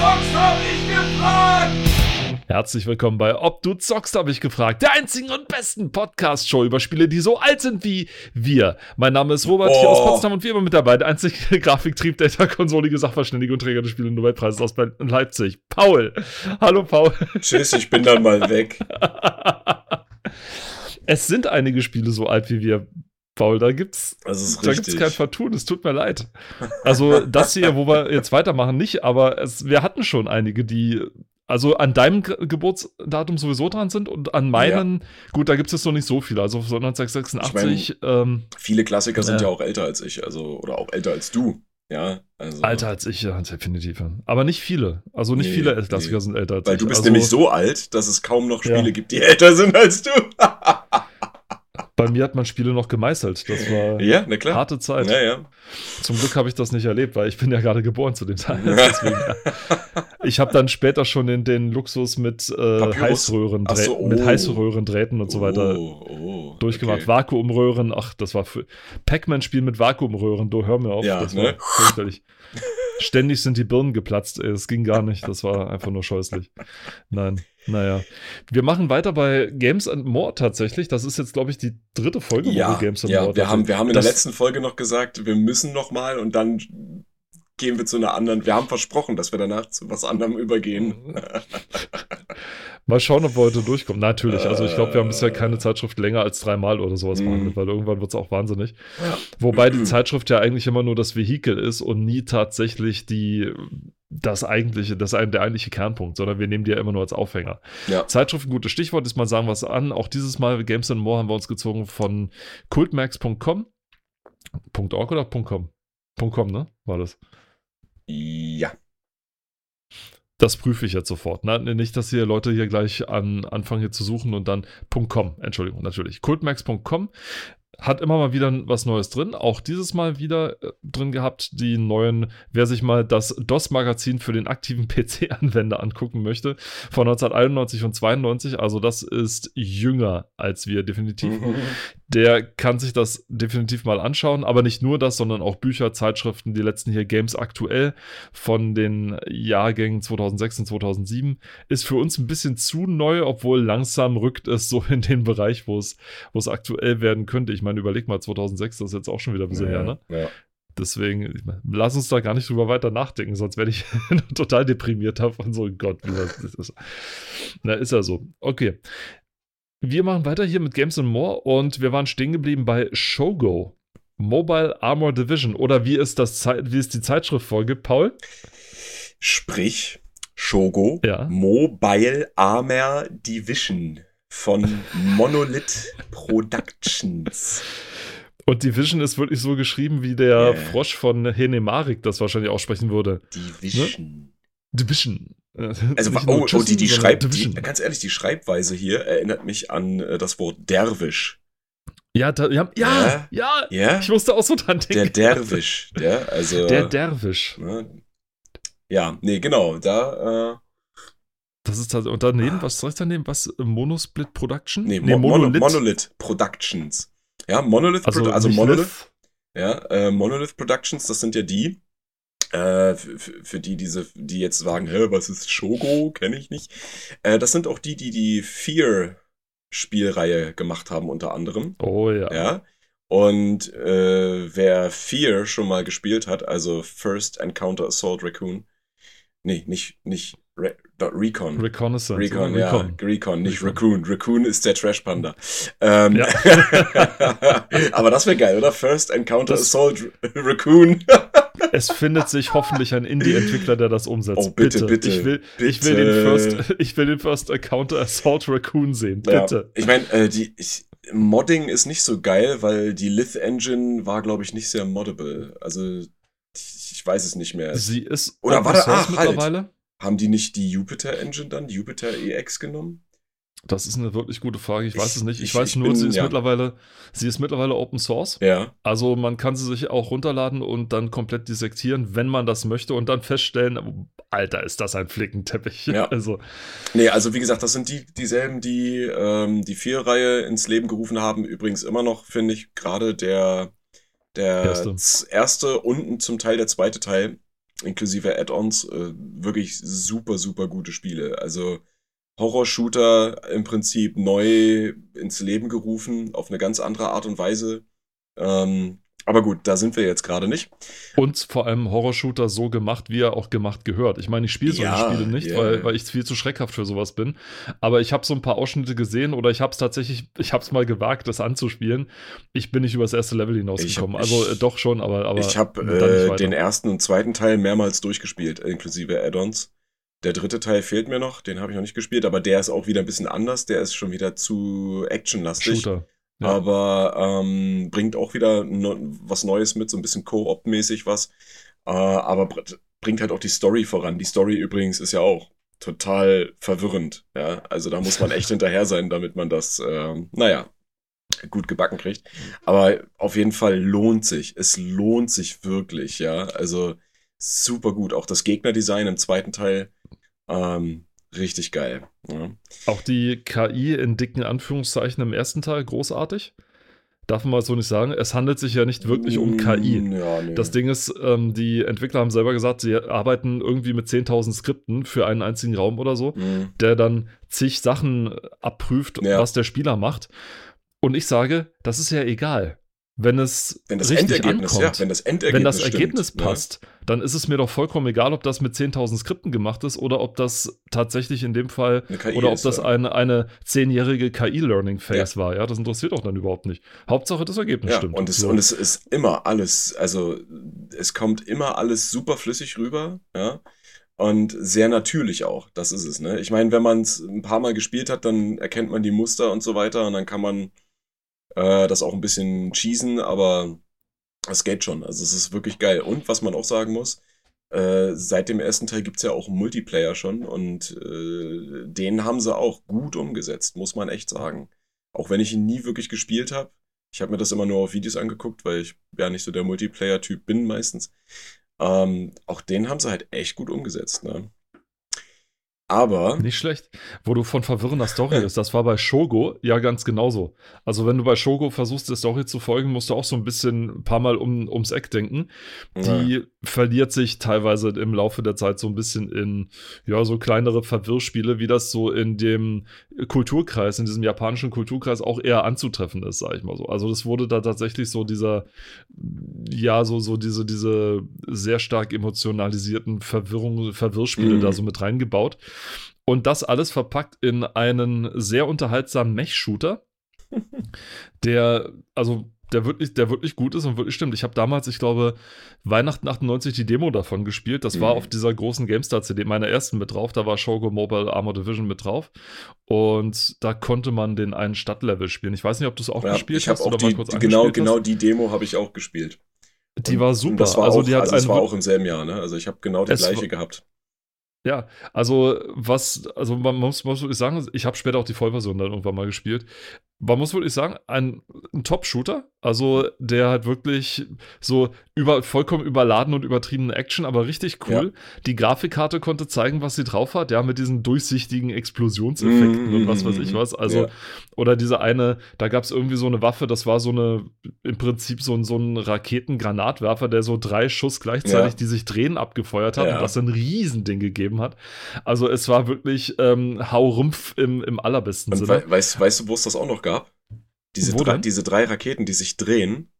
zockst, hab ich gefragt! Herzlich willkommen bei Ob du zockst, habe ich gefragt. Der einzigen und besten Podcast-Show über Spiele, die so alt sind wie wir. Mein Name ist Robert, hier aus Oh. Potsdam und wie immer mit dabei. Der einzige Grafiktrieb, Data, konsolige Sachverständige und Träger des Spiele Nobelpreises aus Berlin- Leipzig. Paul. Hallo, Paul. Tschüss, ich bin dann mal weg. es sind einige Spiele so alt wie wir. Paul, da gibt's, da gibt's kein Vertun, es tut mir leid. Also das hier, wo wir jetzt weitermachen, nicht, aber es, wir hatten schon einige, die also an deinem Ge- Geburtsdatum sowieso dran sind und an meinen, gut, da gibt es jetzt noch nicht so viele, also so 1986, ähm, Viele Klassiker sind Ja. ja auch älter als ich, also oder auch älter als du. Ja, also. älter als ich, ja, definitiv. ja. Aber nicht viele, also nicht Nee, viele Klassiker nee. sind älter als Weil ich. du bist also, nämlich so alt, dass es kaum noch Spiele Ja. gibt, die älter sind als du. Bei mir hat man Spiele noch gemeißelt, das war ja, harte Zeit. Ja, ja. Zum Glück habe ich das nicht erlebt, weil ich bin ja gerade geboren zu dem Teil. Deswegen. Ich habe dann später schon den, den Luxus mit, äh? Heißröhren, so, oh. mit Heißröhrendrähten und so weiter Oh, oh, durchgemacht. okay. Vakuumröhren, ach, das war für Pac-Man-Spiel mit Vakuumröhren, du hör mir auf, Ja, das ne? war fürchterlich. Ständig sind die Birnen geplatzt, es ging gar nicht, das war einfach nur scheußlich. Nein, naja. Wir machen weiter bei Games and More tatsächlich. Das ist jetzt, glaube ich, die dritte Folge, wo Ja, wir Games and ja More wir, haben, wir haben in Das- der letzten Folge noch gesagt, wir müssen noch mal und dann gehen wir zu einer anderen. Wir haben versprochen, dass wir danach zu was anderem übergehen. Mal schauen, ob wir heute durchkommen. Natürlich, also ich glaube, wir haben bisher keine Äh. Zeitschrift länger als dreimal oder sowas Mhm. behandelt, weil irgendwann wird es auch wahnsinnig. Wobei die Zeitschrift ja eigentlich immer nur das Vehikel ist und nie tatsächlich die, das eigentliche, das der eigentliche Kernpunkt, sondern wir nehmen die ja immer nur als Aufhänger. Ja. Zeitschrift, ein gutes Stichwort, ist mal sagen was an. Auch dieses Mal Games and More haben wir uns gezogen von cultmax.com. .org oder .com? .com, ne? War das. Ja. Das prüfe ich jetzt sofort. Ne? Nicht, dass hier Leute hier gleich an, anfangen hier zu suchen und dann .com, Entschuldigung, natürlich. Cultmax.com hat immer mal wieder was Neues drin. Auch dieses Mal wieder äh, drin gehabt, die neuen, wer sich mal das DOS-Magazin für den aktiven PC-Anwender angucken möchte, von 1991 und 92. Also das ist jünger als wir definitiv Mhm. der kann sich das definitiv mal anschauen, aber nicht nur das, sondern auch Bücher, Zeitschriften, die letzten hier Games aktuell von den Jahrgängen 2006 und 2007 ist für uns ein bisschen zu neu, obwohl langsam rückt es so in den Bereich, wo es, wo es aktuell werden könnte. Ich meine, überleg mal, 2006, das ist jetzt auch schon wieder ein bisschen her, ne? Ja. Deswegen, meine, lass uns da gar nicht drüber weiter nachdenken, sonst werde ich total deprimiert davon. So, Gott, wie was ist das? Na, ist ja so. Okay. Wir machen weiter hier mit Games and More und wir waren stehen geblieben bei Shogo. Mobile Armor Division oder wie es, das Zei- wie es die Zeitschrift vorgibt, Paul? Sprich, Shogo Ja. Mobile Armor Division von Monolith Productions. Und Division ist wirklich so geschrieben, wie der Yeah. Frosch von Henemarik das wahrscheinlich aussprechen würde. Division. Division. Also, oh, oh, die, die schreibt, die, ganz ehrlich, die Schreibweise hier erinnert mich an äh, das Wort Derwisch. Ja, da, ja, ja, Ja. ja, Ja? ich musste auch so dran denken. Der Derwisch, der, also. Der Derwisch. ne? Ja, nee, genau, da, äh, Das ist halt, und daneben, was soll ich daneben? Was? äh, Monosplit Production? nee, Mo Monolith. Monolith Productions. Ja, Monolith, Also, also, also Monolith, Lith. ja, äh, Monolith Productions, das sind ja die, äh, für, für die, diese, die jetzt sagen, hä, was ist Shogo, kenne ich nicht. Äh, das sind auch die, die die Fear Spielreihe gemacht haben, unter anderem. Oh ja. Ja. Und äh, wer Fear schon mal gespielt hat, also First Encounter Assault Raccoon, nee, nicht, nicht Recon. Reconnaissance. Recon, ja, Recon. Recon, nicht Recon. Raccoon. Raccoon ist der Trash Panda. Ähm, Ja. aber das wäre geil, oder? First Encounter Das- Assault Raccoon. Es findet sich hoffentlich ein Indie-Entwickler, der das umsetzt. Oh, bitte, bitte, Ich will, ich will den bitte. First, ich will den First Encounter Assault Raccoon sehen. Ja, Bitte. ich meine, äh, die ich, Modding ist nicht so geil, weil die Lith Engine war, glaube ich, nicht sehr moddable. Also ich, weiß es nicht mehr. Sie ist Oder warte, Source ach, halt. mittlerweile. Haben die nicht die Jupiter Engine dann, Jupiter EX genommen? Das ist eine wirklich gute Frage. Ich weiß Ich- es nicht. Ich, ich- weiß ich nur, bin- sie ist ja. mittlerweile, sie ist mittlerweile Open Source. Ja. Also man kann sie sich auch runterladen und dann komplett dissektieren, wenn man das möchte und dann feststellen, Alter, ist das ein Flickenteppich. Ja. Also Nee, also wie gesagt, das sind die dieselben, die ähm, die Vier-Reihe ins Leben gerufen haben. Übrigens immer noch, finde ich, gerade der, der Erste. erste und zum Teil der zweite Teil inklusive Add-ons, äh, wirklich super, super gute Spiele. Also Horror-Shooter im Prinzip neu ins Leben gerufen, auf eine ganz andere Art und Weise. Ähm, aber gut, da sind wir jetzt gerade nicht. Und vor allem Horror-Shooter so gemacht, wie er auch gemacht gehört. Ich meine, ich spiele solche ja, Spiele nicht, yeah. weil, weil ich viel zu schreckhaft für sowas bin. Aber ich habe so ein paar Ausschnitte gesehen oder ich habe es tatsächlich, ich habe es mal gewagt, das anzuspielen. Ich bin nicht über das erste Level hinausgekommen. Hab, also äh, doch schon, aber, aber ich habe äh, den ersten und zweiten Teil mehrmals durchgespielt, inklusive Add-ons. Der dritte Teil fehlt mir noch, den habe ich noch nicht gespielt, aber der ist auch wieder ein bisschen anders. Der ist schon wieder zu actionlastig. Shooter. Ja. Aber ähm, bringt auch wieder no was Neues mit, so ein bisschen Co-op-mäßig was. Äh, aber bringt halt auch die Story voran. Die Story übrigens ist ja auch total verwirrend. Ja, also da muss man echt hinterher sein, damit man das, äh, naja, gut gebacken kriegt. Aber auf jeden Fall lohnt sich. Es lohnt sich wirklich, ja. Also super gut. Auch das Gegnerdesign im zweiten Teil ähm, richtig geil. Ja. Auch die KI in dicken Anführungszeichen im ersten Teil großartig. Darf man mal so nicht sagen. Es handelt sich ja nicht wirklich um KI. Mm, ja, nee. Das Ding ist, ähm, die Entwickler haben selber gesagt, sie arbeiten irgendwie mit 10.000 Skripten für einen einzigen Raum oder so, mhm. der dann zig Sachen abprüft, ja. was der Spieler macht. Und ich sage, das ist ja egal wenn es wenn das richtig Endergebnis, ankommt, ja, wenn das Endergebnis, wenn das Ergebnis stimmt, passt, ja. dann ist es mir doch vollkommen egal, ob das mit 10.000 Skripten gemacht ist oder ob das tatsächlich in dem Fall oder ob das ja. eine, eine zehnjährige KI-Learning-Phase war. Ja, das interessiert doch dann überhaupt nicht. Hauptsache das Ergebnis stimmt. Und es, so. und es ist immer alles, also es kommt immer alles super flüssig rüber, ja. Und sehr natürlich auch, das ist es. Ne? Ich meine, wenn man es ein paar Mal gespielt hat, dann erkennt man die Muster und so weiter und dann kann man äh, das auch ein bisschen cheesen, aber es geht schon. Also es ist wirklich geil. Und was man auch sagen muss, äh, seit dem ersten Teil gibt's ja auch Multiplayer schon und äh, den haben sie auch gut umgesetzt, muss man echt sagen. Auch wenn ich ihn nie wirklich gespielt habe. Ich habe mir das immer nur auf Videos angeguckt, weil ich ja nicht so der Multiplayer-Typ bin meistens. Ähm, auch den haben sie halt echt gut umgesetzt. Ne? Aber. Nicht schlecht. Wo du von verwirrender Story bist, das war bei Shogo ja ganz genauso. Also, wenn du bei Shogo versuchst, der Story zu folgen, musst du auch so ein bisschen ein paar Mal um, ums Eck denken. Die ja. verliert sich teilweise im Laufe der Zeit so ein bisschen in, ja, so kleinere Verwirrspiele, wie das so in dem Kulturkreis, in diesem japanischen Kulturkreis auch eher anzutreffen ist, sag ich mal so. Also, das wurde da tatsächlich so dieser, ja, so, so diese, diese sehr stark emotionalisierten Verwirrung, Verwirrspiele mhm. da so mit reingebaut. Und das alles verpackt in einen sehr unterhaltsamen Mech-Shooter, der, also der wirklich, der wirklich gut ist und wirklich stimmt. Ich habe damals, ich glaube, Weihnachten 98 die Demo davon gespielt. Das mhm. war auf dieser großen GameStar-CD, meiner ersten mit drauf. Da war Shogo Mobile Armor Division mit drauf. Und da konnte man den einen Stadtlevel spielen. Ich weiß nicht, ob du es auch ja, gespielt hast oder die, mal kurz Genau, genau die Demo habe ich auch gespielt. Die und, war super. das war also, auch, die hat also es war auch im selben Jahr, ne? Also ich habe genau die gleiche gehabt. Ja, also was, also man muss, muss wirklich sagen, ich habe später auch die Vollversion dann irgendwann mal gespielt man muss wirklich sagen, ein, ein Top-Shooter. Also der hat wirklich so über, vollkommen überladen und übertriebene Action, aber richtig cool. Ja. Die Grafikkarte konnte zeigen, was sie drauf hat, ja, mit diesen durchsichtigen Explosionseffekten mm, und was weiß ich was. Also, ja. oder diese eine, da gab es irgendwie so eine Waffe, das war so eine, im Prinzip so ein, so ein Raketengranatwerfer, der so drei Schuss gleichzeitig, ja. die sich drehen, abgefeuert hat und das ein Riesending gegeben hat. Also es war wirklich ähm, Haurumpf im, im allerbesten und Sinne. We weißt, weißt du, wo es das auch noch gab? Gab. Diese, drei, diese drei Raketen, die sich drehen.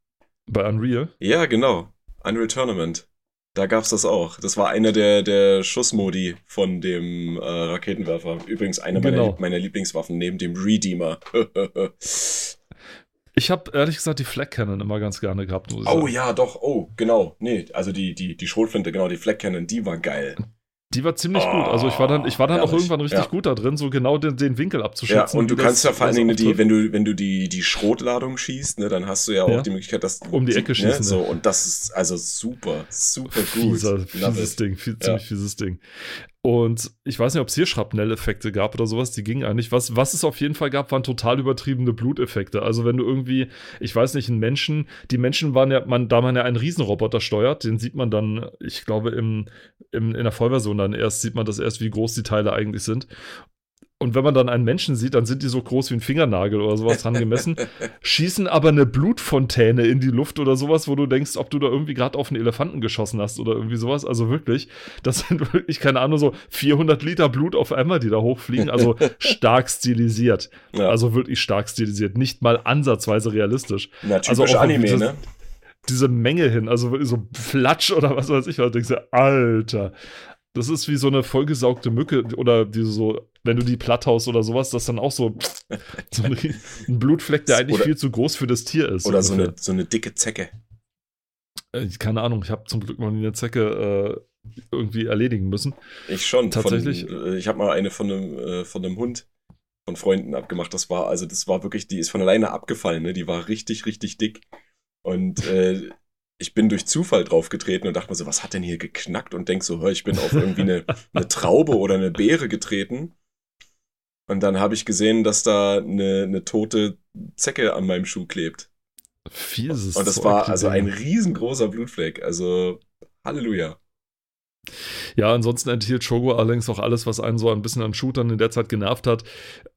Bei Unreal? Ja, genau. Unreal Tournament. Da gab's das auch. Das war einer der, der Schussmodi von dem äh, Raketenwerfer. Übrigens eine genau. meiner, meiner Lieblingswaffen neben dem Redeemer. ich habe ehrlich gesagt die Flag Cannon immer ganz gerne gehabt. oh sagen. ja, doch. Oh, genau. Nee, also die, die, die Schrotflinte, genau, die Flag Cannon, die war geil. Die war ziemlich oh, gut. Also ich war dann, ich war dann auch irgendwann richtig ja. gut da drin, so genau den, den Winkel abzuschätzen. Ja, und du kannst ja vor allen Dingen die, wenn du, wenn du die, die Schrotladung schießt, ne, dann hast du ja auch ja. die Möglichkeit, dass um die Ecke ne, schießen. Ne, so, und das ist also super, super gut. Fieser, fieses Ding, viel, ziemlich fieses Ding. Und ich weiß nicht, ob es hier Schrapnelleffekte gab oder sowas, die gingen eigentlich. Was, was es auf jeden Fall gab, waren total übertriebene Bluteffekte. Also wenn du irgendwie, ich weiß nicht, einen Menschen, die Menschen waren ja, man, da man ja einen Riesenroboter steuert, den sieht man dann, ich glaube, im, im, in der Vollversion dann erst, sieht man das erst, wie groß die Teile eigentlich sind. Und wenn man dann einen Menschen sieht, dann sind die so groß wie ein Fingernagel oder sowas dran gemessen, schießen aber eine Blutfontäne in die Luft oder sowas, wo du denkst, ob du da irgendwie gerade auf einen Elefanten geschossen hast oder irgendwie sowas. Also wirklich, das sind wirklich, keine Ahnung, so 400 Liter Blut auf einmal, die da hochfliegen. Also stark stilisiert. Ja. Also wirklich stark stilisiert. Nicht mal ansatzweise realistisch. Na, also auch Anime, das, ne? Diese Menge hin, also so Flatsch oder was weiß ich, da denkst du, Alter. Das ist wie so eine vollgesaugte Mücke oder diese so wenn du die platt haust oder sowas, das dann auch so, so ein Blutfleck, der eigentlich oder, viel zu groß für das Tier ist. Oder so eine, so eine dicke Zecke. Äh, keine Ahnung, ich habe zum Glück noch nie eine Zecke äh, irgendwie erledigen müssen. Ich schon. Tatsächlich. Von, äh, ich habe mal eine von einem, äh, von einem Hund von Freunden abgemacht. Das war, also das war wirklich, die ist von alleine abgefallen, ne? Die war richtig, richtig dick. Und äh, ich bin durch Zufall draufgetreten und dachte mir so, was hat denn hier geknackt? Und denk so, hör, ich bin auf irgendwie eine, eine Traube oder eine Beere getreten. Und dann habe ich gesehen, dass da eine, eine tote Zecke an meinem Schuh klebt. Fieses Und das war also ein riesengroßer Blutfleck. Also Halleluja. Ja, ansonsten enthielt Shogo allerdings auch alles, was einen so ein bisschen an Shootern in der Zeit genervt hat.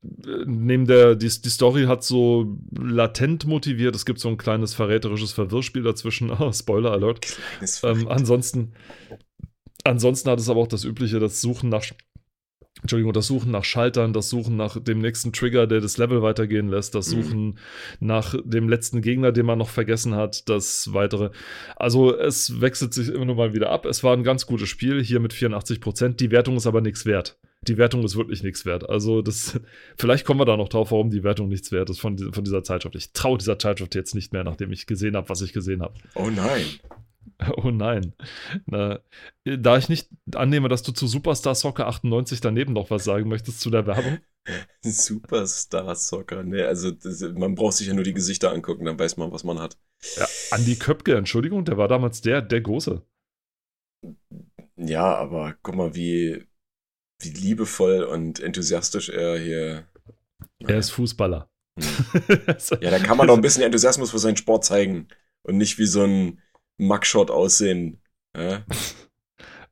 Neben der, die, die Story hat so latent motiviert. Es gibt so ein kleines verräterisches Verwirrspiel dazwischen. Oh, Spoiler Alert. Ähm, ansonsten, ansonsten hat es aber auch das übliche, das Suchen nach Entschuldigung, das Suchen nach Schaltern, das Suchen nach dem nächsten Trigger, der das Level weitergehen lässt, das mhm. Suchen mhm. nach dem letzten Gegner, den man noch vergessen hat, das weitere. Also es wechselt sich immer nur mal wieder ab. Es war ein ganz gutes Spiel, hier mit 84 Prozent. Die Wertung ist aber nichts wert. Die Wertung ist wirklich nichts wert. Also das, vielleicht kommen wir da noch drauf, warum die Wertung nichts wert ist von, von dieser Zeitschrift. Ich traue dieser Zeitschrift jetzt nicht mehr, nachdem ich gesehen habe, was ich gesehen habe. Oh nein. Oh nein. Na, da ich nicht annehme, dass du zu Superstar Soccer 98 daneben noch was sagen möchtest zu der Werbung. Superstar Soccer, ne, also das, man braucht sich ja nur die Gesichter angucken, dann weiß man, was man hat. Ja, Andi Köpke, Entschuldigung, der war damals der, der Große. Ja, aber guck mal, wie, wie liebevoll und enthusiastisch er hier. Er ist Fußballer. Hm. ja, da kann man doch ein bisschen Enthusiasmus für seinen Sport zeigen und nicht wie so ein Mugshot aussehen. Ja?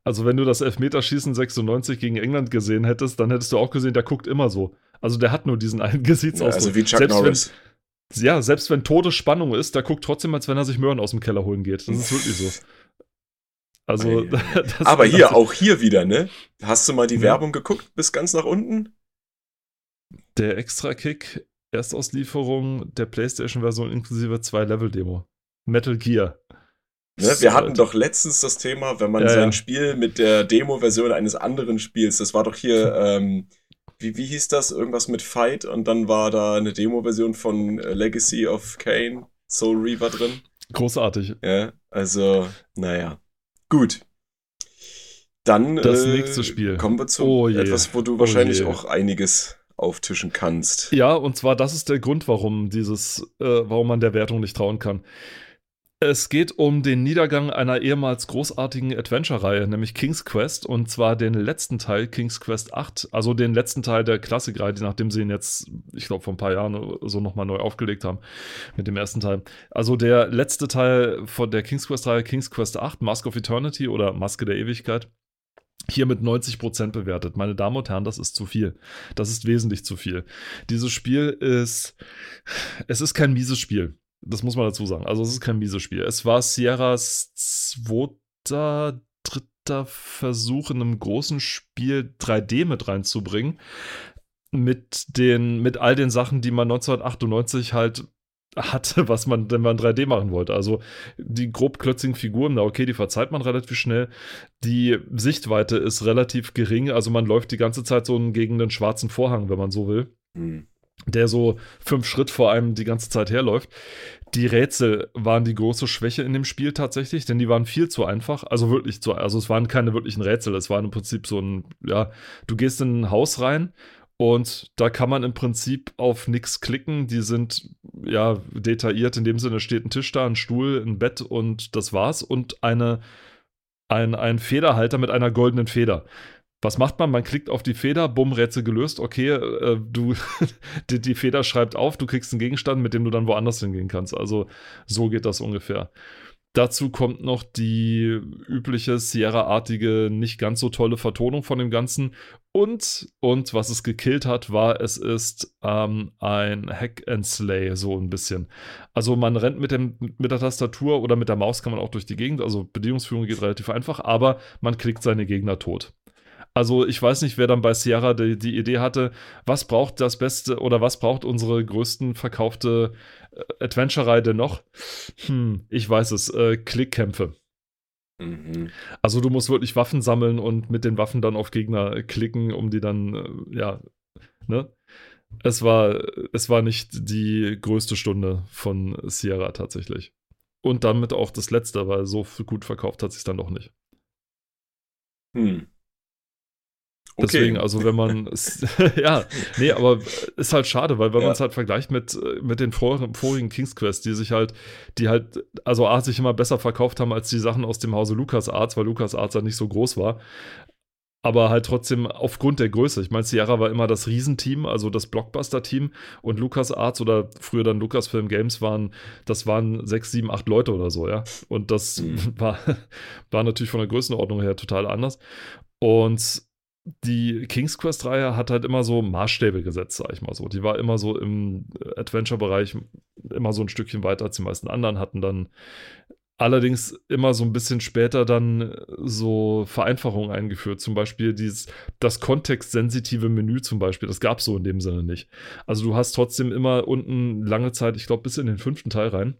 Also, wenn du das Elfmeterschießen 96 gegen England gesehen hättest, dann hättest du auch gesehen, der guckt immer so. Also, der hat nur diesen einen Gesichtsausdruck. Ja, also wie Chuck selbst Norris. Wenn, ja, selbst wenn Todesspannung ist, der guckt trotzdem, als wenn er sich Möhren aus dem Keller holen geht. Das ist wirklich so. Also, Aber hier, also, auch hier wieder, ne? Hast du mal die ja. Werbung geguckt bis ganz nach unten? Der Extra-Kick, Erstauslieferung der PlayStation-Version inklusive zwei Level-Demo. Metal Gear. Ne, wir hatten doch letztens das Thema, wenn man ja, sein ja. Spiel mit der Demo-Version eines anderen Spiels, das war doch hier, ähm, wie, wie hieß das? Irgendwas mit Fight und dann war da eine Demo-Version von äh, Legacy of Kane, Soul Reaver drin. Großartig. Ja, also, naja. Gut. Dann das äh, nächste Spiel. kommen wir zu oh etwas, wo du wahrscheinlich oh auch einiges auftischen kannst. Ja, und zwar das ist der Grund, warum dieses, äh, warum man der Wertung nicht trauen kann. Es geht um den Niedergang einer ehemals großartigen Adventure-Reihe, nämlich King's Quest, und zwar den letzten Teil, King's Quest 8, also den letzten Teil der Klassikreihe, nachdem sie ihn jetzt, ich glaube, vor ein paar Jahren so nochmal neu aufgelegt haben mit dem ersten Teil. Also der letzte Teil von der King's Quest-Reihe, King's Quest 8, Mask of Eternity oder Maske der Ewigkeit. Hier mit 90% bewertet. Meine Damen und Herren, das ist zu viel. Das ist wesentlich zu viel. Dieses Spiel ist, es ist kein mieses Spiel. Das muss man dazu sagen. Also es ist kein mieses Spiel. Es war Sierras zweiter, dritter Versuch in einem großen Spiel 3D mit reinzubringen. Mit den, mit all den Sachen, die man 1998 halt hatte, was man, wenn man 3D machen wollte. Also die grobklötzigen Figuren, na okay, die verzeiht man relativ schnell. Die Sichtweite ist relativ gering, also man läuft die ganze Zeit so gegen den schwarzen Vorhang, wenn man so will. Mhm der so fünf Schritt vor einem die ganze Zeit herläuft. Die Rätsel waren die große Schwäche in dem Spiel tatsächlich, denn die waren viel zu einfach. Also wirklich zu, also es waren keine wirklichen Rätsel. Es war im Prinzip so ein, ja, du gehst in ein Haus rein und da kann man im Prinzip auf nichts klicken. Die sind ja detailliert. In dem Sinne steht ein Tisch da, ein Stuhl, ein Bett und das war's. Und eine, ein, ein Federhalter mit einer goldenen Feder. Was macht man? Man klickt auf die Feder, bumm, Rätsel gelöst. Okay, äh, du, die, die, Feder schreibt auf, du kriegst einen Gegenstand, mit dem du dann woanders hingehen kannst. Also so geht das ungefähr. Dazu kommt noch die übliche Sierra-artige, nicht ganz so tolle Vertonung von dem Ganzen. Und, und was es gekillt hat, war, es ist ähm, ein Hack and Slay, so ein bisschen. Also man rennt mit, dem, mit der Tastatur oder mit der Maus kann man auch durch die Gegend, also Bedienungsführung geht relativ einfach, aber man klickt seine Gegner tot. Also ich weiß nicht, wer dann bei Sierra die, die, Idee hatte, was braucht das Beste oder was braucht unsere größten verkaufte äh, Adventure-Reihe denn noch? Hm, ich weiß es, äh, Klickkämpfe. Mhm. Also du musst wirklich Waffen sammeln und mit den Waffen dann auf Gegner klicken, um die dann, äh, ja, ne? Es war, es war nicht die größte Stunde von Sierra tatsächlich. Und damit auch das letzte, weil so gut verkauft hat sich dann doch nicht. Hm. Okay. Deswegen, also wenn man, ja, nee, aber ist halt schade, weil wenn ja. man es halt vergleicht mit, mit den vorigen, vorigen King's Quest, die sich halt, die halt, also A, sich immer besser verkauft haben als die Sachen aus dem Hause Lucas Arts, weil Lucas Arts halt nicht so groß war. Aber halt trotzdem aufgrund der Größe. Ich meine, Sierra war immer das Riesenteam, also das Blockbuster-Team und Lucas Arts oder früher dann Lucasfilm Games waren, das waren sechs, sieben, acht Leute oder so, ja. Und das mhm. war, war natürlich von der Größenordnung her total anders. Und die King's Quest-Reihe hat halt immer so Maßstäbe gesetzt, sag ich mal so. Die war immer so im Adventure-Bereich immer so ein Stückchen weiter als die meisten anderen, hatten dann allerdings immer so ein bisschen später dann so Vereinfachungen eingeführt. Zum Beispiel dieses, das kontextsensitive Menü zum Beispiel, das gab es so in dem Sinne nicht. Also du hast trotzdem immer unten lange Zeit, ich glaube bis in den fünften Teil rein,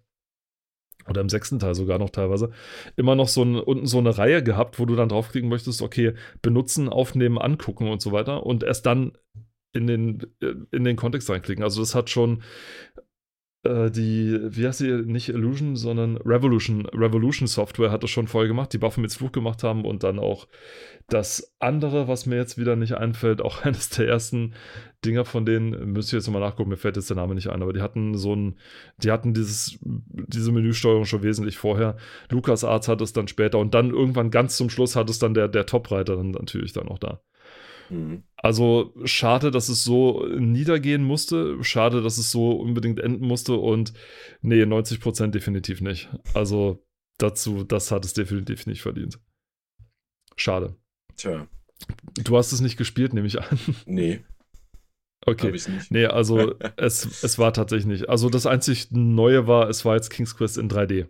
oder im sechsten Teil sogar noch teilweise, immer noch so ein, unten so eine Reihe gehabt, wo du dann draufklicken möchtest, okay, benutzen, aufnehmen, angucken und so weiter und erst dann in den, äh, in den Kontext reinklicken. Also das hat schon die, wie heißt sie, nicht Illusion, sondern Revolution, Revolution Software hat das schon vorher gemacht, die Baphomets Fluch gemacht haben und dann auch das andere, was mir jetzt wieder nicht einfällt, auch eines der ersten Dinger von denen, müsste ich jetzt nochmal nachgucken, mir fällt jetzt der Name nicht ein, aber die hatten so ein, die hatten dieses, diese Menüsteuerung schon wesentlich vorher. Lukas Arts hat es dann später und dann irgendwann ganz zum Schluss hat es dann der, der Top-Reiter dann natürlich dann auch da. Mhm. Also schade, dass es so niedergehen musste. Schade, dass es so unbedingt enden musste. Und nee, 90% definitiv nicht. Also dazu, das hat es definitiv nicht verdient. Schade. Tja. Du hast es nicht gespielt, nehme ich an. Nee. Okay. Nee, also es, es war tatsächlich nicht. Also das einzig Neue war, es war jetzt King's Quest in 3D.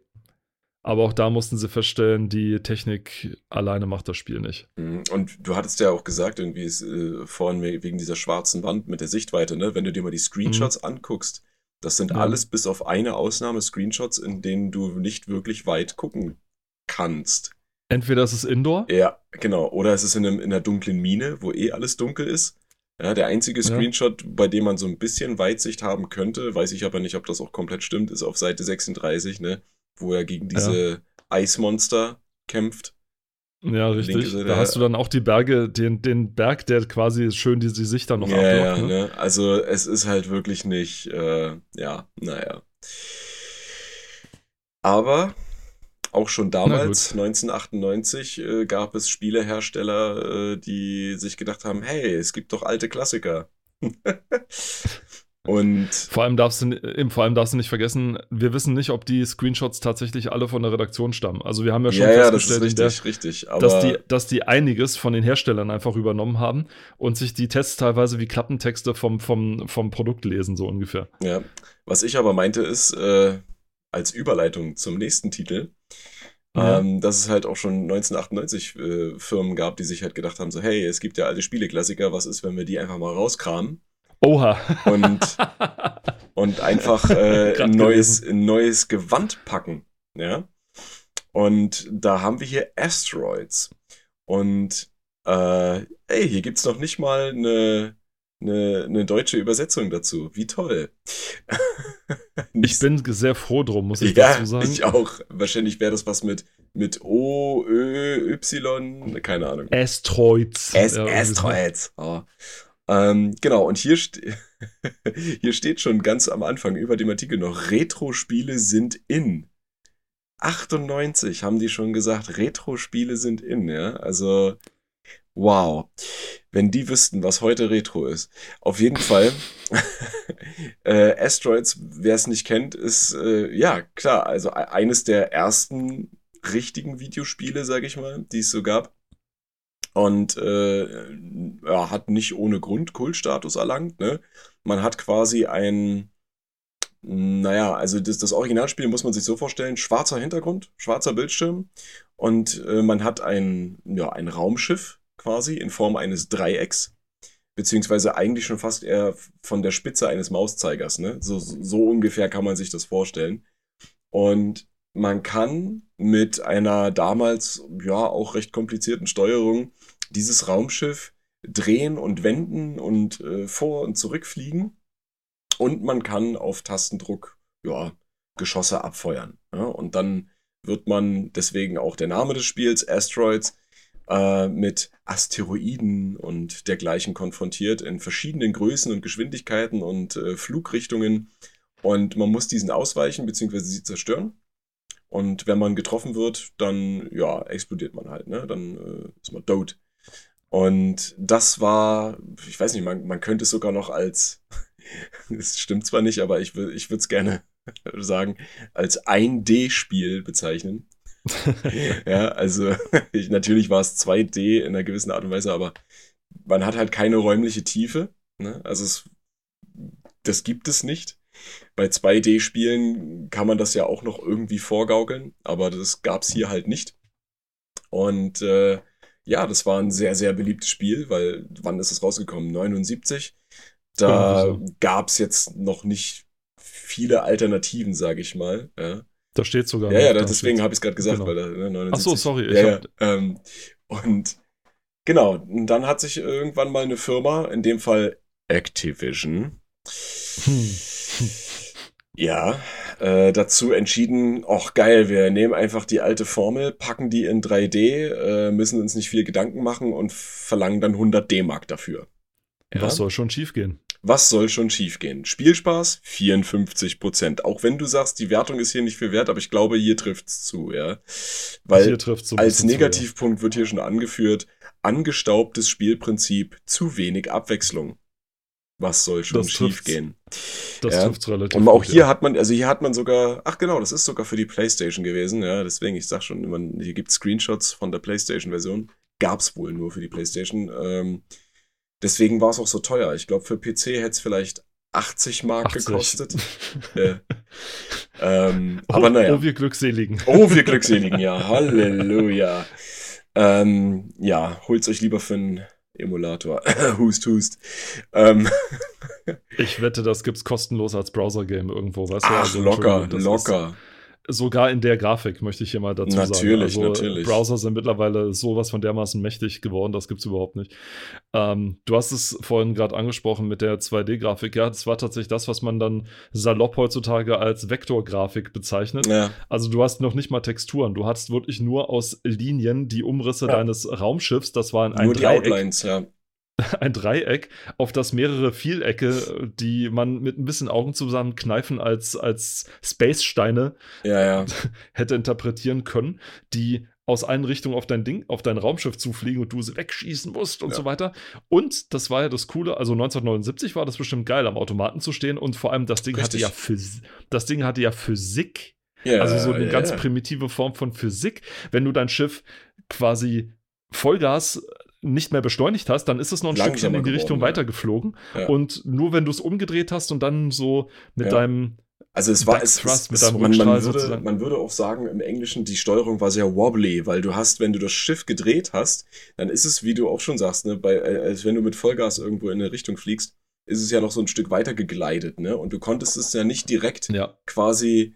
Aber auch da mussten sie feststellen, die Technik alleine macht das Spiel nicht. Mhm. Und du hattest ja auch gesagt, irgendwie ist, äh, vorhin wegen dieser schwarzen Wand mit der Sichtweite, ne? Wenn du dir mal die Screenshots mhm. anguckst, das sind ja. alles bis auf eine Ausnahme Screenshots, in denen du nicht wirklich weit gucken kannst. Entweder ist es Indoor. Ja, genau. Oder es ist in, einem, in einer dunklen Mine, wo eh alles dunkel ist. Ja, der einzige Screenshot, ja. bei dem man so ein bisschen Weitsicht haben könnte, weiß ich aber nicht, ob das auch komplett stimmt, ist auf Seite 36, ne? Wo er gegen diese ja. Eismonster kämpft. Ja, richtig. Da hast du dann auch die Berge, den, den Berg, der quasi schön die, die Sicht dann noch ja, abblockt. Ja, ne? ne? Also es ist halt wirklich nicht, äh, ja, naja. Aber auch schon damals, 1998, äh, gab es Spielehersteller, äh, die sich gedacht haben, hey, es gibt doch alte Klassiker. Und vor allem, darfst du, vor allem darfst du nicht vergessen, wir wissen nicht, ob die Screenshots tatsächlich alle von der Redaktion stammen. Also wir haben ja schon ja, festgestellt, ja, richtig, der, richtig, dass, die, dass die einiges von den Herstellern einfach übernommen haben und sich die Tests teilweise wie Klappentexte vom, vom, vom Produkt lesen, so ungefähr. Ja, was ich aber meinte ist, äh, als Überleitung zum nächsten Titel, ja. Ähm, dass es halt auch schon 1998 äh, Firmen gab, die sich halt gedacht haben, so hey, es gibt ja alte Spieleklassiker, was ist, wenn wir die einfach mal rauskramen? Oha. Und, und einfach äh, ein, neues, ein neues Gewand packen. Ja. Und da haben wir hier Asteroids. Und äh, ey, hier gibt es noch nicht mal eine, eine, eine deutsche Übersetzung dazu. Wie toll. ich bin sehr froh drum, muss ich ja, dazu sagen. Ich auch. Wahrscheinlich wäre das was mit, mit O, Ö, Y, keine Ahnung. Asteroids. Asteroids. Oh. Ähm, genau, und hier, st hier steht schon ganz am Anfang über dem Artikel noch, Retro-Spiele sind in. 98 haben die schon gesagt, Retro-Spiele sind in, ja. Also Wow. Wenn die wüssten, was heute Retro ist. Auf jeden Fall. äh, Asteroids, wer es nicht kennt, ist, äh, ja, klar, also e-, eines der ersten richtigen Videospiele, sag ich mal, die es so gab. Und äh, ja, hat nicht ohne Grund Kultstatus erlangt. Ne? Man hat quasi ein, naja, also das, das Originalspiel muss man sich so vorstellen, schwarzer Hintergrund, schwarzer Bildschirm und äh, man hat ein, ja, ein Raumschiff quasi in Form eines Dreiecks, beziehungsweise eigentlich schon fast eher von der Spitze eines Mauszeigers. Ne? So, so ungefähr kann man sich das vorstellen. Und man kann mit einer damals ja auch recht komplizierten Steuerung dieses Raumschiff drehen und wenden und äh, vor und zurückfliegen. Und man kann auf Tastendruck ja, Geschosse abfeuern. Ja? Und dann wird man, deswegen auch der Name des Spiels, Asteroids, äh, mit Asteroiden und dergleichen konfrontiert in verschiedenen Größen und Geschwindigkeiten und äh, Flugrichtungen. Und man muss diesen ausweichen bzw. sie zerstören. Und wenn man getroffen wird, dann ja, explodiert man halt, ne? Dann äh, ist man tot. Und das war, ich weiß nicht, man, man könnte es sogar noch als, es stimmt zwar nicht, aber ich, ich würde es gerne sagen, als 1D-Spiel bezeichnen. ja, also ich, natürlich war es 2D in einer gewissen Art und Weise, aber man hat halt keine räumliche Tiefe. Ne? Also es, das gibt es nicht. Bei 2D-Spielen kann man das ja auch noch irgendwie vorgaukeln, aber das gab es hier halt nicht. Und äh, ja, das war ein sehr, sehr beliebtes Spiel, weil wann ist es rausgekommen? 79. Da ja, gab es jetzt noch nicht viele Alternativen, sage ich mal. Ja. Da steht sogar. Ja, ja, deswegen habe ich es gerade gesagt, genau. weil da, ne, 79. Ach so, sorry. Ja, ja, ähm, und genau, und dann hat sich irgendwann mal eine Firma, in dem Fall Activision, hm. Ja, äh, dazu entschieden, ach geil, wir nehmen einfach die alte Formel, packen die in 3D, äh, müssen uns nicht viel Gedanken machen und verlangen dann 100 D-Mark dafür. Ja? Was soll schon schiefgehen? Was soll schon schiefgehen? Spielspaß 54 Prozent. Auch wenn du sagst, die Wertung ist hier nicht viel wert, aber ich glaube, hier trifft's zu, ja. Weil so als Negativpunkt zu, ja. wird hier schon angeführt, angestaubtes Spielprinzip, zu wenig Abwechslung. Was soll schon schiefgehen? Das ja. trifft relativ. Und auch hier ja. hat man, also hier hat man sogar, ach genau, das ist sogar für die PlayStation gewesen, ja, deswegen, ich sag schon, man, hier gibt Screenshots von der PlayStation-Version. Gab's wohl nur für die PlayStation. Ähm, Deswegen war es auch so teuer. Ich glaube, für PC hätte es vielleicht 80 Mark 80. gekostet. äh, ähm, oh, aber naja. Oh, wir Glückseligen. Oh, wir Glückseligen, ja. Halleluja. Ähm, ja, holt's euch lieber für einen Emulator. hust, hust. Ähm. ich wette, das gibt's kostenlos als Browser-Game irgendwo, weißt du? Ach, also, locker, locker. Ist, sogar in der Grafik, möchte ich hier mal dazu natürlich, sagen. Also natürlich. Browser sind mittlerweile sowas von dermaßen mächtig geworden, das gibt es überhaupt nicht. Ähm, du hast es vorhin gerade angesprochen mit der 2D-Grafik. Ja, das war tatsächlich das, was man dann salopp heutzutage als Vektorgrafik bezeichnet. Ja. Also du hast noch nicht mal Texturen, du hast wirklich nur aus Linien die Umrisse ja. deines Raumschiffs, das waren ein Nur die Dreieck. Outlines, ja ein Dreieck, auf das mehrere Vielecke, die man mit ein bisschen Augen zusammenkneifen als, als Space-Steine ja, ja. hätte interpretieren können, die aus allen Richtungen auf dein Ding, auf dein Raumschiff zufliegen und du sie wegschießen musst und ja. so weiter. Und das war ja das Coole, also 1979 war das bestimmt geil, am Automaten zu stehen und vor allem das Ding Richtig. hatte ja Phys das Ding hatte ja Physik. Ja, also so eine ja, ganz primitive Form von Physik. Wenn du dein Schiff quasi Vollgas nicht mehr beschleunigt hast, dann ist es noch ein Langsamer Stückchen in die geworden, Richtung ja. weitergeflogen. Ja. Und nur wenn du es umgedreht hast und dann so mit ja. deinem also es war es, es, es man, man, würde, man würde auch sagen im Englischen die Steuerung war sehr wobbly, weil du hast, wenn du das Schiff gedreht hast, dann ist es, wie du auch schon sagst, ne, bei, äh, als wenn du mit Vollgas irgendwo in eine Richtung fliegst, ist es ja noch so ein Stück weiter gegleitet, ne? Und du konntest es ja nicht direkt ja. quasi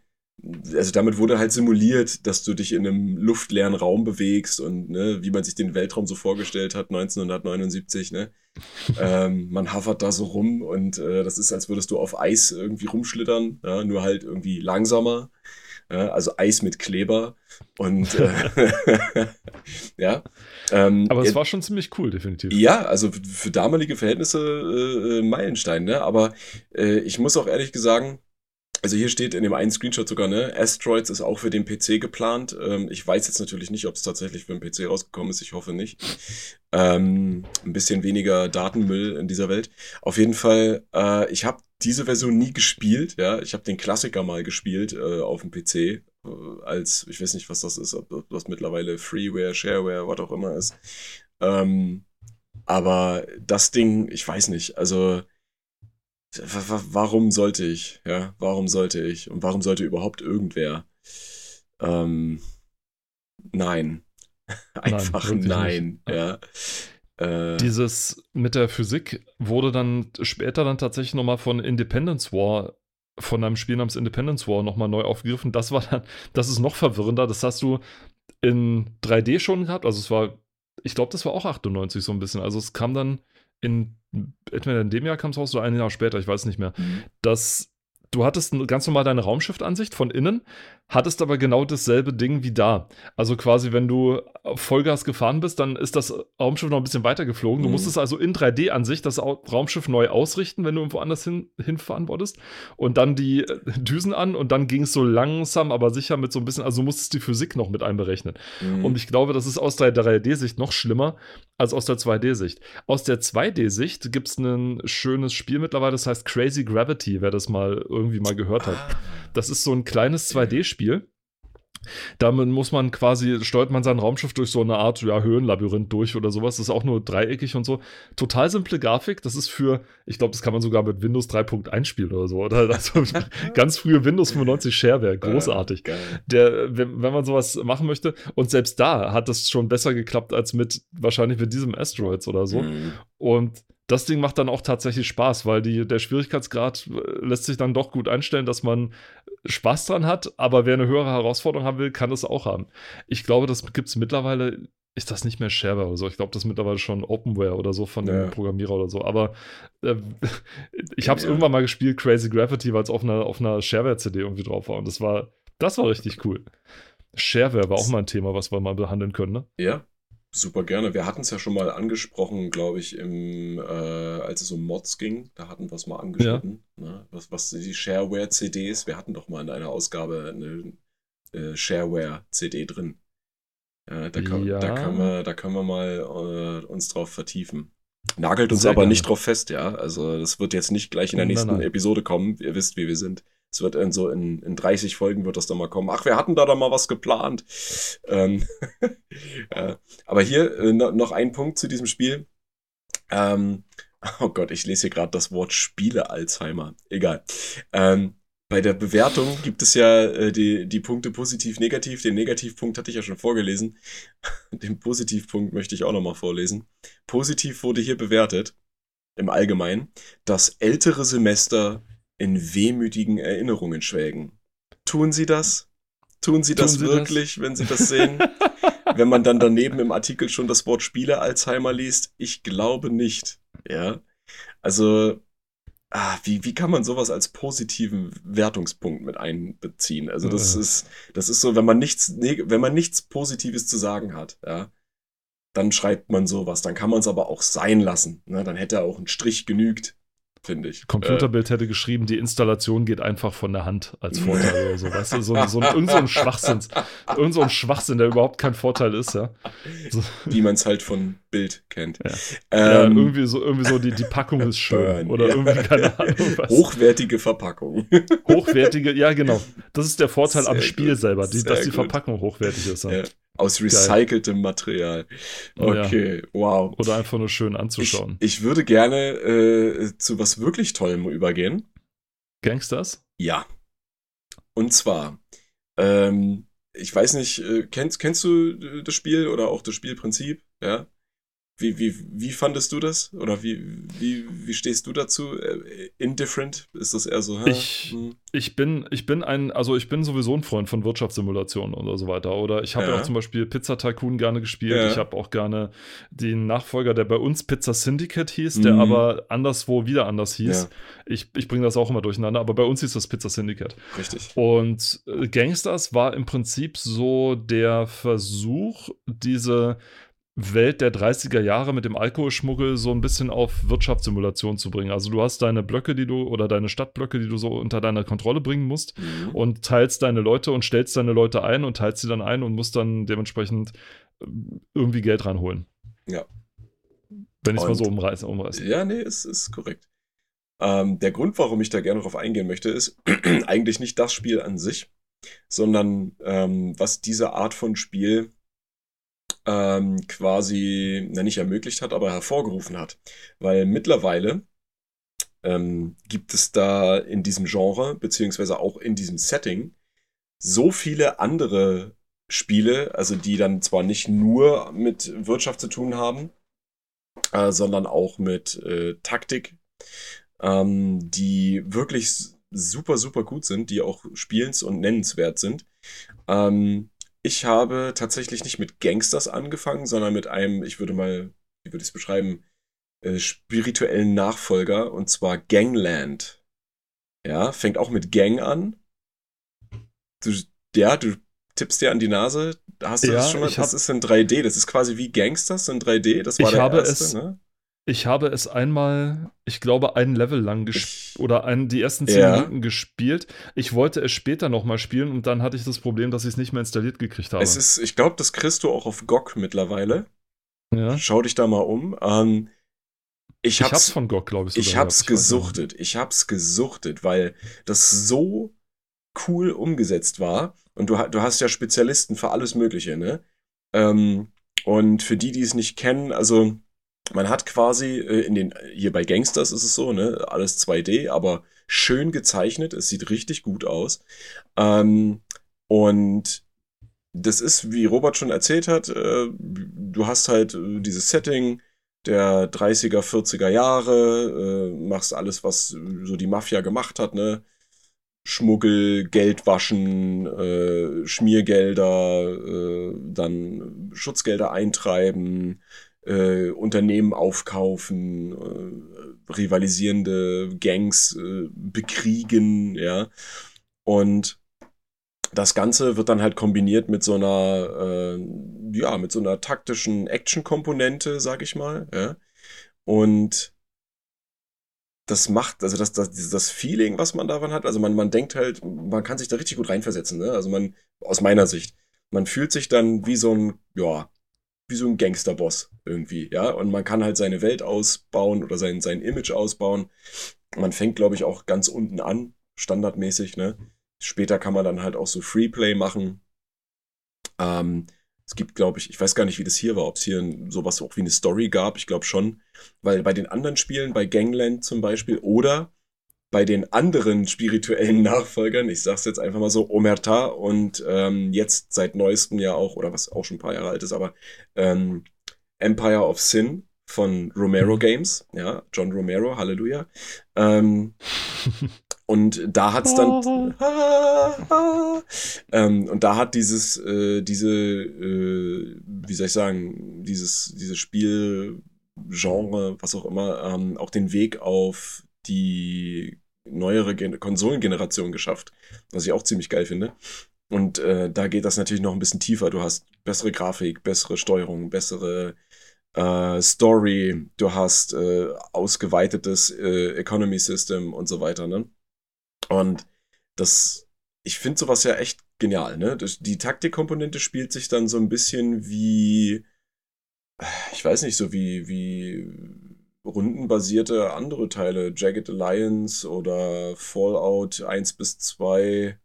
also damit wurde halt simuliert, dass du dich in einem luftleeren Raum bewegst und ne, wie man sich den Weltraum so vorgestellt hat 1979. Ne? ähm, man hovert da so rum und äh, das ist, als würdest du auf Eis irgendwie rumschlittern, ja, nur halt irgendwie langsamer. Ja, also Eis mit Kleber und äh, ja. Ähm, Aber es war schon ziemlich cool, definitiv. Ja, also für damalige Verhältnisse äh, äh Meilenstein, ne? Aber äh, ich muss auch ehrlich sagen, Also hier steht in dem einen Screenshot sogar, ne, Asteroids ist auch für den PC geplant. Ähm, ich weiß jetzt natürlich nicht, ob es tatsächlich für den PC rausgekommen ist. Ich hoffe nicht. Ähm, ein bisschen weniger Datenmüll in dieser Welt. Auf jeden Fall, äh, ich habe diese Version nie gespielt. Ja, ich habe den Klassiker mal gespielt äh, auf dem PC äh, als, ich weiß nicht, was das ist, ob das mittlerweile Freeware, Shareware, was auch immer ist. Ähm, aber das Ding, ich weiß nicht. Also warum sollte ich? Ja, warum sollte ich? Und warum sollte überhaupt irgendwer? Ähm, nein. Einfach nein, nein ja. Äh, Dieses mit der Physik wurde dann später dann tatsächlich nochmal von Independence War, von einem Spiel namens Independence War nochmal neu aufgegriffen. Das war dann, das ist noch verwirrender. Das hast du in 3D schon gehabt. Also es war, ich glaube, das war auch 98 so ein bisschen. Also es kam dann in entweder in dem Jahr kam es raus oder ein Jahr später, ich weiß nicht mehr, mhm. dass du hattest ganz normal deine Raumschiftansicht von innen, hattest aber genau dasselbe Ding wie da. Also quasi, wenn du Vollgas gefahren bist, dann ist das Raumschiff noch ein bisschen weiter geflogen. Du mhm. musstest also in 3D-Ansicht das Raumschiff neu ausrichten, wenn du irgendwo anders hin, hinfahren wolltest. Und dann die äh, Düsen an und dann ging es so langsam, aber sicher mit so ein bisschen, also du musstest die Physik noch mit einberechnen. Mhm. Und ich glaube, das ist aus der 3D-Sicht noch schlimmer als aus der 2D-Sicht. Aus der 2D-Sicht gibt es ein schönes Spiel mittlerweile, das heißt Crazy Gravity, wer das mal irgendwie mal gehört hat. Ah. Das ist so ein kleines 2D-Spiel. Damit muss man quasi, steuert man sein Raumschiff durch so eine Art ja, Höhenlabyrinth durch oder sowas. Das ist auch nur dreieckig und so. Total simple Grafik. Das ist für, ich glaube, das kann man sogar mit Windows 3.1 spielen oder so. Oder also ganz frühe Windows 95 Shareware. Großartig. Ja, Der, wenn, wenn man sowas machen möchte. Und selbst da hat das schon besser geklappt als mit, wahrscheinlich mit diesem Asteroids oder so. Mhm. Und das Ding macht dann auch tatsächlich Spaß, weil die, der Schwierigkeitsgrad äh, lässt sich dann doch gut einstellen, dass man Spaß dran hat, aber wer eine höhere Herausforderung haben will, kann das auch haben. Ich glaube, das gibt es mittlerweile, ist das nicht mehr Shareware oder so. Ich glaube, das ist mittlerweile schon Openware oder so von dem ja. Programmierer oder so. Aber äh, ich habe es ja. irgendwann mal gespielt, Crazy Gravity, weil es auf einer, auf einer Shareware-CD irgendwie drauf war. Und das war, das war richtig cool. Shareware war auch mal ein Thema, was wir mal behandeln können, ne? Ja, Super gerne. Wir hatten es ja schon mal angesprochen, glaube ich, im, äh, als es um Mods ging. Da hatten wir es mal angeschnitten. Ja. Ne? Was, was die Shareware-CDs. Wir hatten doch mal in einer Ausgabe eine äh, Shareware-CD drin. Ja, da, kann, ja. da, können wir, da können wir mal äh, uns drauf vertiefen. Nagelt uns Sehr aber gerne. nicht drauf fest, ja. Also das wird jetzt nicht gleich in der nächsten nein, nein. Episode kommen. Ihr wisst, wie wir sind. Es wird in so in, in 30 Folgen wird das dann mal kommen. Ach, wir hatten da dann mal was geplant. Ähm, äh, aber hier äh, noch ein Punkt zu diesem Spiel. Ähm, oh Gott, ich lese hier gerade das Wort Spiele Alzheimer. Egal. Ähm, bei der Bewertung gibt es ja äh, die, die Punkte positiv, negativ. Den Negativpunkt hatte ich ja schon vorgelesen. Den Positivpunkt möchte ich auch nochmal vorlesen. Positiv wurde hier bewertet, im Allgemeinen, das ältere Semester in wehmütigen Erinnerungen schwelgen. Tun Sie das? Tun Sie das Tun Sie wirklich, das? wenn Sie das sehen? wenn man dann daneben im Artikel schon das Wort Spiele Alzheimer liest? Ich glaube nicht. Ja. Also, ah, wie, wie kann man sowas als positiven Wertungspunkt mit einbeziehen? Also, das ja. ist, das ist so, wenn man nichts, wenn man nichts Positives zu sagen hat, ja, dann schreibt man sowas. Dann kann man es aber auch sein lassen. Ne? Dann hätte auch ein Strich genügt finde ich. Computerbild äh, hätte geschrieben, die Installation geht einfach von der Hand als Vorteil oder so. Weißt du, so, so, irgend so ein Schwachsinn, irgend so ein Schwachsinn, der überhaupt kein Vorteil ist, ja. So. Wie man es halt von Bild kennt. Ja, ähm, ja irgendwie so, irgendwie so die, die Packung ist schön. Burn, oder ja. irgendwie, keine Ahnung. Was. Hochwertige Verpackung. Hochwertige, ja, genau. Das ist der Vorteil Sehr am Spiel gut. selber, die, dass die Verpackung hochwertig ist. Ja. Aus recyceltem Material. Okay, oh, ja. wow. Oder einfach nur schön anzuschauen. Ich, ich würde gerne äh, zu was wirklich Tollem übergehen. Gangsters? Ja. Und zwar, ähm, ich weiß nicht, äh, kennst, kennst du äh, das Spiel oder auch das Spielprinzip? Ja. Wie, wie, wie fandest du das? Oder wie, wie, wie stehst du dazu? Äh, indifferent? Ist das eher so? Hä? Ich, hm. ich, bin, ich bin ein, also ich bin sowieso ein Freund von Wirtschaftssimulationen oder so weiter. Oder ich habe ja. ja. auch zum Beispiel Pizza Tycoon gerne gespielt. Ja. Ich habe auch gerne den Nachfolger, der bei uns Pizza Syndicate hieß, der mhm. aber anderswo wieder anders hieß. Ja. Ich, ich bringe das auch immer durcheinander, aber bei uns hieß das Pizza Syndicate. Richtig. Und äh, Gangsters war im Prinzip so der Versuch, diese Welt der 30er Jahre mit dem Alkoholschmuggel so ein bisschen auf Wirtschaftssimulation zu bringen. Also du hast deine Blöcke, die du oder deine Stadtblöcke, die du so unter deiner Kontrolle bringen musst mhm. und teilst deine Leute und stellst deine Leute ein und teilst sie dann ein und musst dann dementsprechend äh, irgendwie Geld reinholen. Ja. Wenn ich es mal so umreiße, umreiße. Ja, nee, ist, ist korrekt. Ähm, der Grund, warum ich da gerne drauf eingehen möchte, ist eigentlich nicht das Spiel an sich, sondern ähm, was diese Art von Spiel ähm, quasi, na nicht ermöglicht hat, aber hervorgerufen hat. Weil mittlerweile ähm, gibt es da in diesem Genre, beziehungsweise auch in diesem Setting, so viele andere Spiele, also die dann zwar nicht nur mit Wirtschaft zu tun haben, äh, sondern auch mit äh, Taktik, ähm, die wirklich super, super gut sind, die auch spielens- und nennenswert sind. Ähm, ich habe tatsächlich nicht mit Gangsters angefangen, sondern mit einem, ich würde mal, wie würde ich es beschreiben, äh, spirituellen Nachfolger, und zwar Gangland. Ja, fängt auch mit Gang an. Du, ja, du tippst dir an die Nase. Hast du ja, das schon mal? Das ist in 3D. Das ist quasi wie Gangsters in 3D. Das war ich der habe erste, es, ne? Ich habe es einmal, ich glaube, ein Level lang gespielt oder ein, die ersten zehn ja. Minuten gespielt. Ich wollte es später nochmal spielen und dann hatte ich das Problem, dass ich es nicht mehr installiert gekriegt habe. Es ist, ich glaube, das kriegst du auch auf GOG mittlerweile. Ja. Schau dich da mal um. Ähm, ich, hab's, ich hab's von GOG, glaube ich. Ich hab's ich gesuchtet. Ich hab's gesuchtet, weil das so cool umgesetzt war. Und du, du hast ja Spezialisten für alles Mögliche, ne? Ähm, und für die, die es nicht kennen, also man hat quasi äh, in den, hier bei Gangsters ist es so, ne, alles 2D, aber schön gezeichnet, es sieht richtig gut aus. Ähm, und das ist, wie Robert schon erzählt hat, äh, du hast halt äh, dieses Setting der 30er, 40er Jahre, äh, machst alles, was so die Mafia gemacht hat, ne? Schmuggel, Geldwaschen, äh, Schmiergelder, äh, dann Schutzgelder eintreiben, äh, Unternehmen aufkaufen, äh, rivalisierende Gangs äh, bekriegen, ja. Und das Ganze wird dann halt kombiniert mit so einer, äh, ja, mit so einer taktischen Action-Komponente, sag ich mal, ja. Und das macht, also das, das, das Feeling, was man daran hat, also man, man denkt halt, man kann sich da richtig gut reinversetzen, ne? Also man, aus meiner Sicht, man fühlt sich dann wie so ein, ja, wie so ein Gangsterboss irgendwie, ja. Und man kann halt seine Welt ausbauen oder sein, sein Image ausbauen. Man fängt, glaube ich, auch ganz unten an, standardmäßig, ne. Später kann man dann halt auch so Freeplay machen. Ähm, es gibt, glaube ich, ich weiß gar nicht, wie das hier war, ob es hier sowas auch wie eine Story gab. Ich glaube schon. Weil bei den anderen Spielen, bei Gangland zum Beispiel, oder bei den anderen spirituellen Nachfolgern, ich sag's jetzt einfach mal so, Omerta und ähm, jetzt seit neuestem ja auch, oder was auch schon ein paar Jahre alt ist, aber ähm, Empire of Sin von Romero mhm. Games, ja, John Romero, Halleluja. Ähm, und da hat's dann ähm, und da hat dieses äh, diese äh, wie soll ich sagen dieses dieses Spielgenre was auch immer ähm, auch den Weg auf die neuere Gen Konsolengeneration geschafft, was ich auch ziemlich geil finde. Und äh, da geht das natürlich noch ein bisschen tiefer. Du hast bessere Grafik, bessere Steuerung, bessere äh, Story, du hast äh, ausgeweitetes äh, Economy System und so weiter. Ne? Und das, ich finde sowas ja echt genial. Ne? Die Taktikkomponente spielt sich dann so ein bisschen wie, ich weiß nicht, so wie, wie rundenbasierte andere Teile, Jagged Alliance oder Fallout 1 bis 2,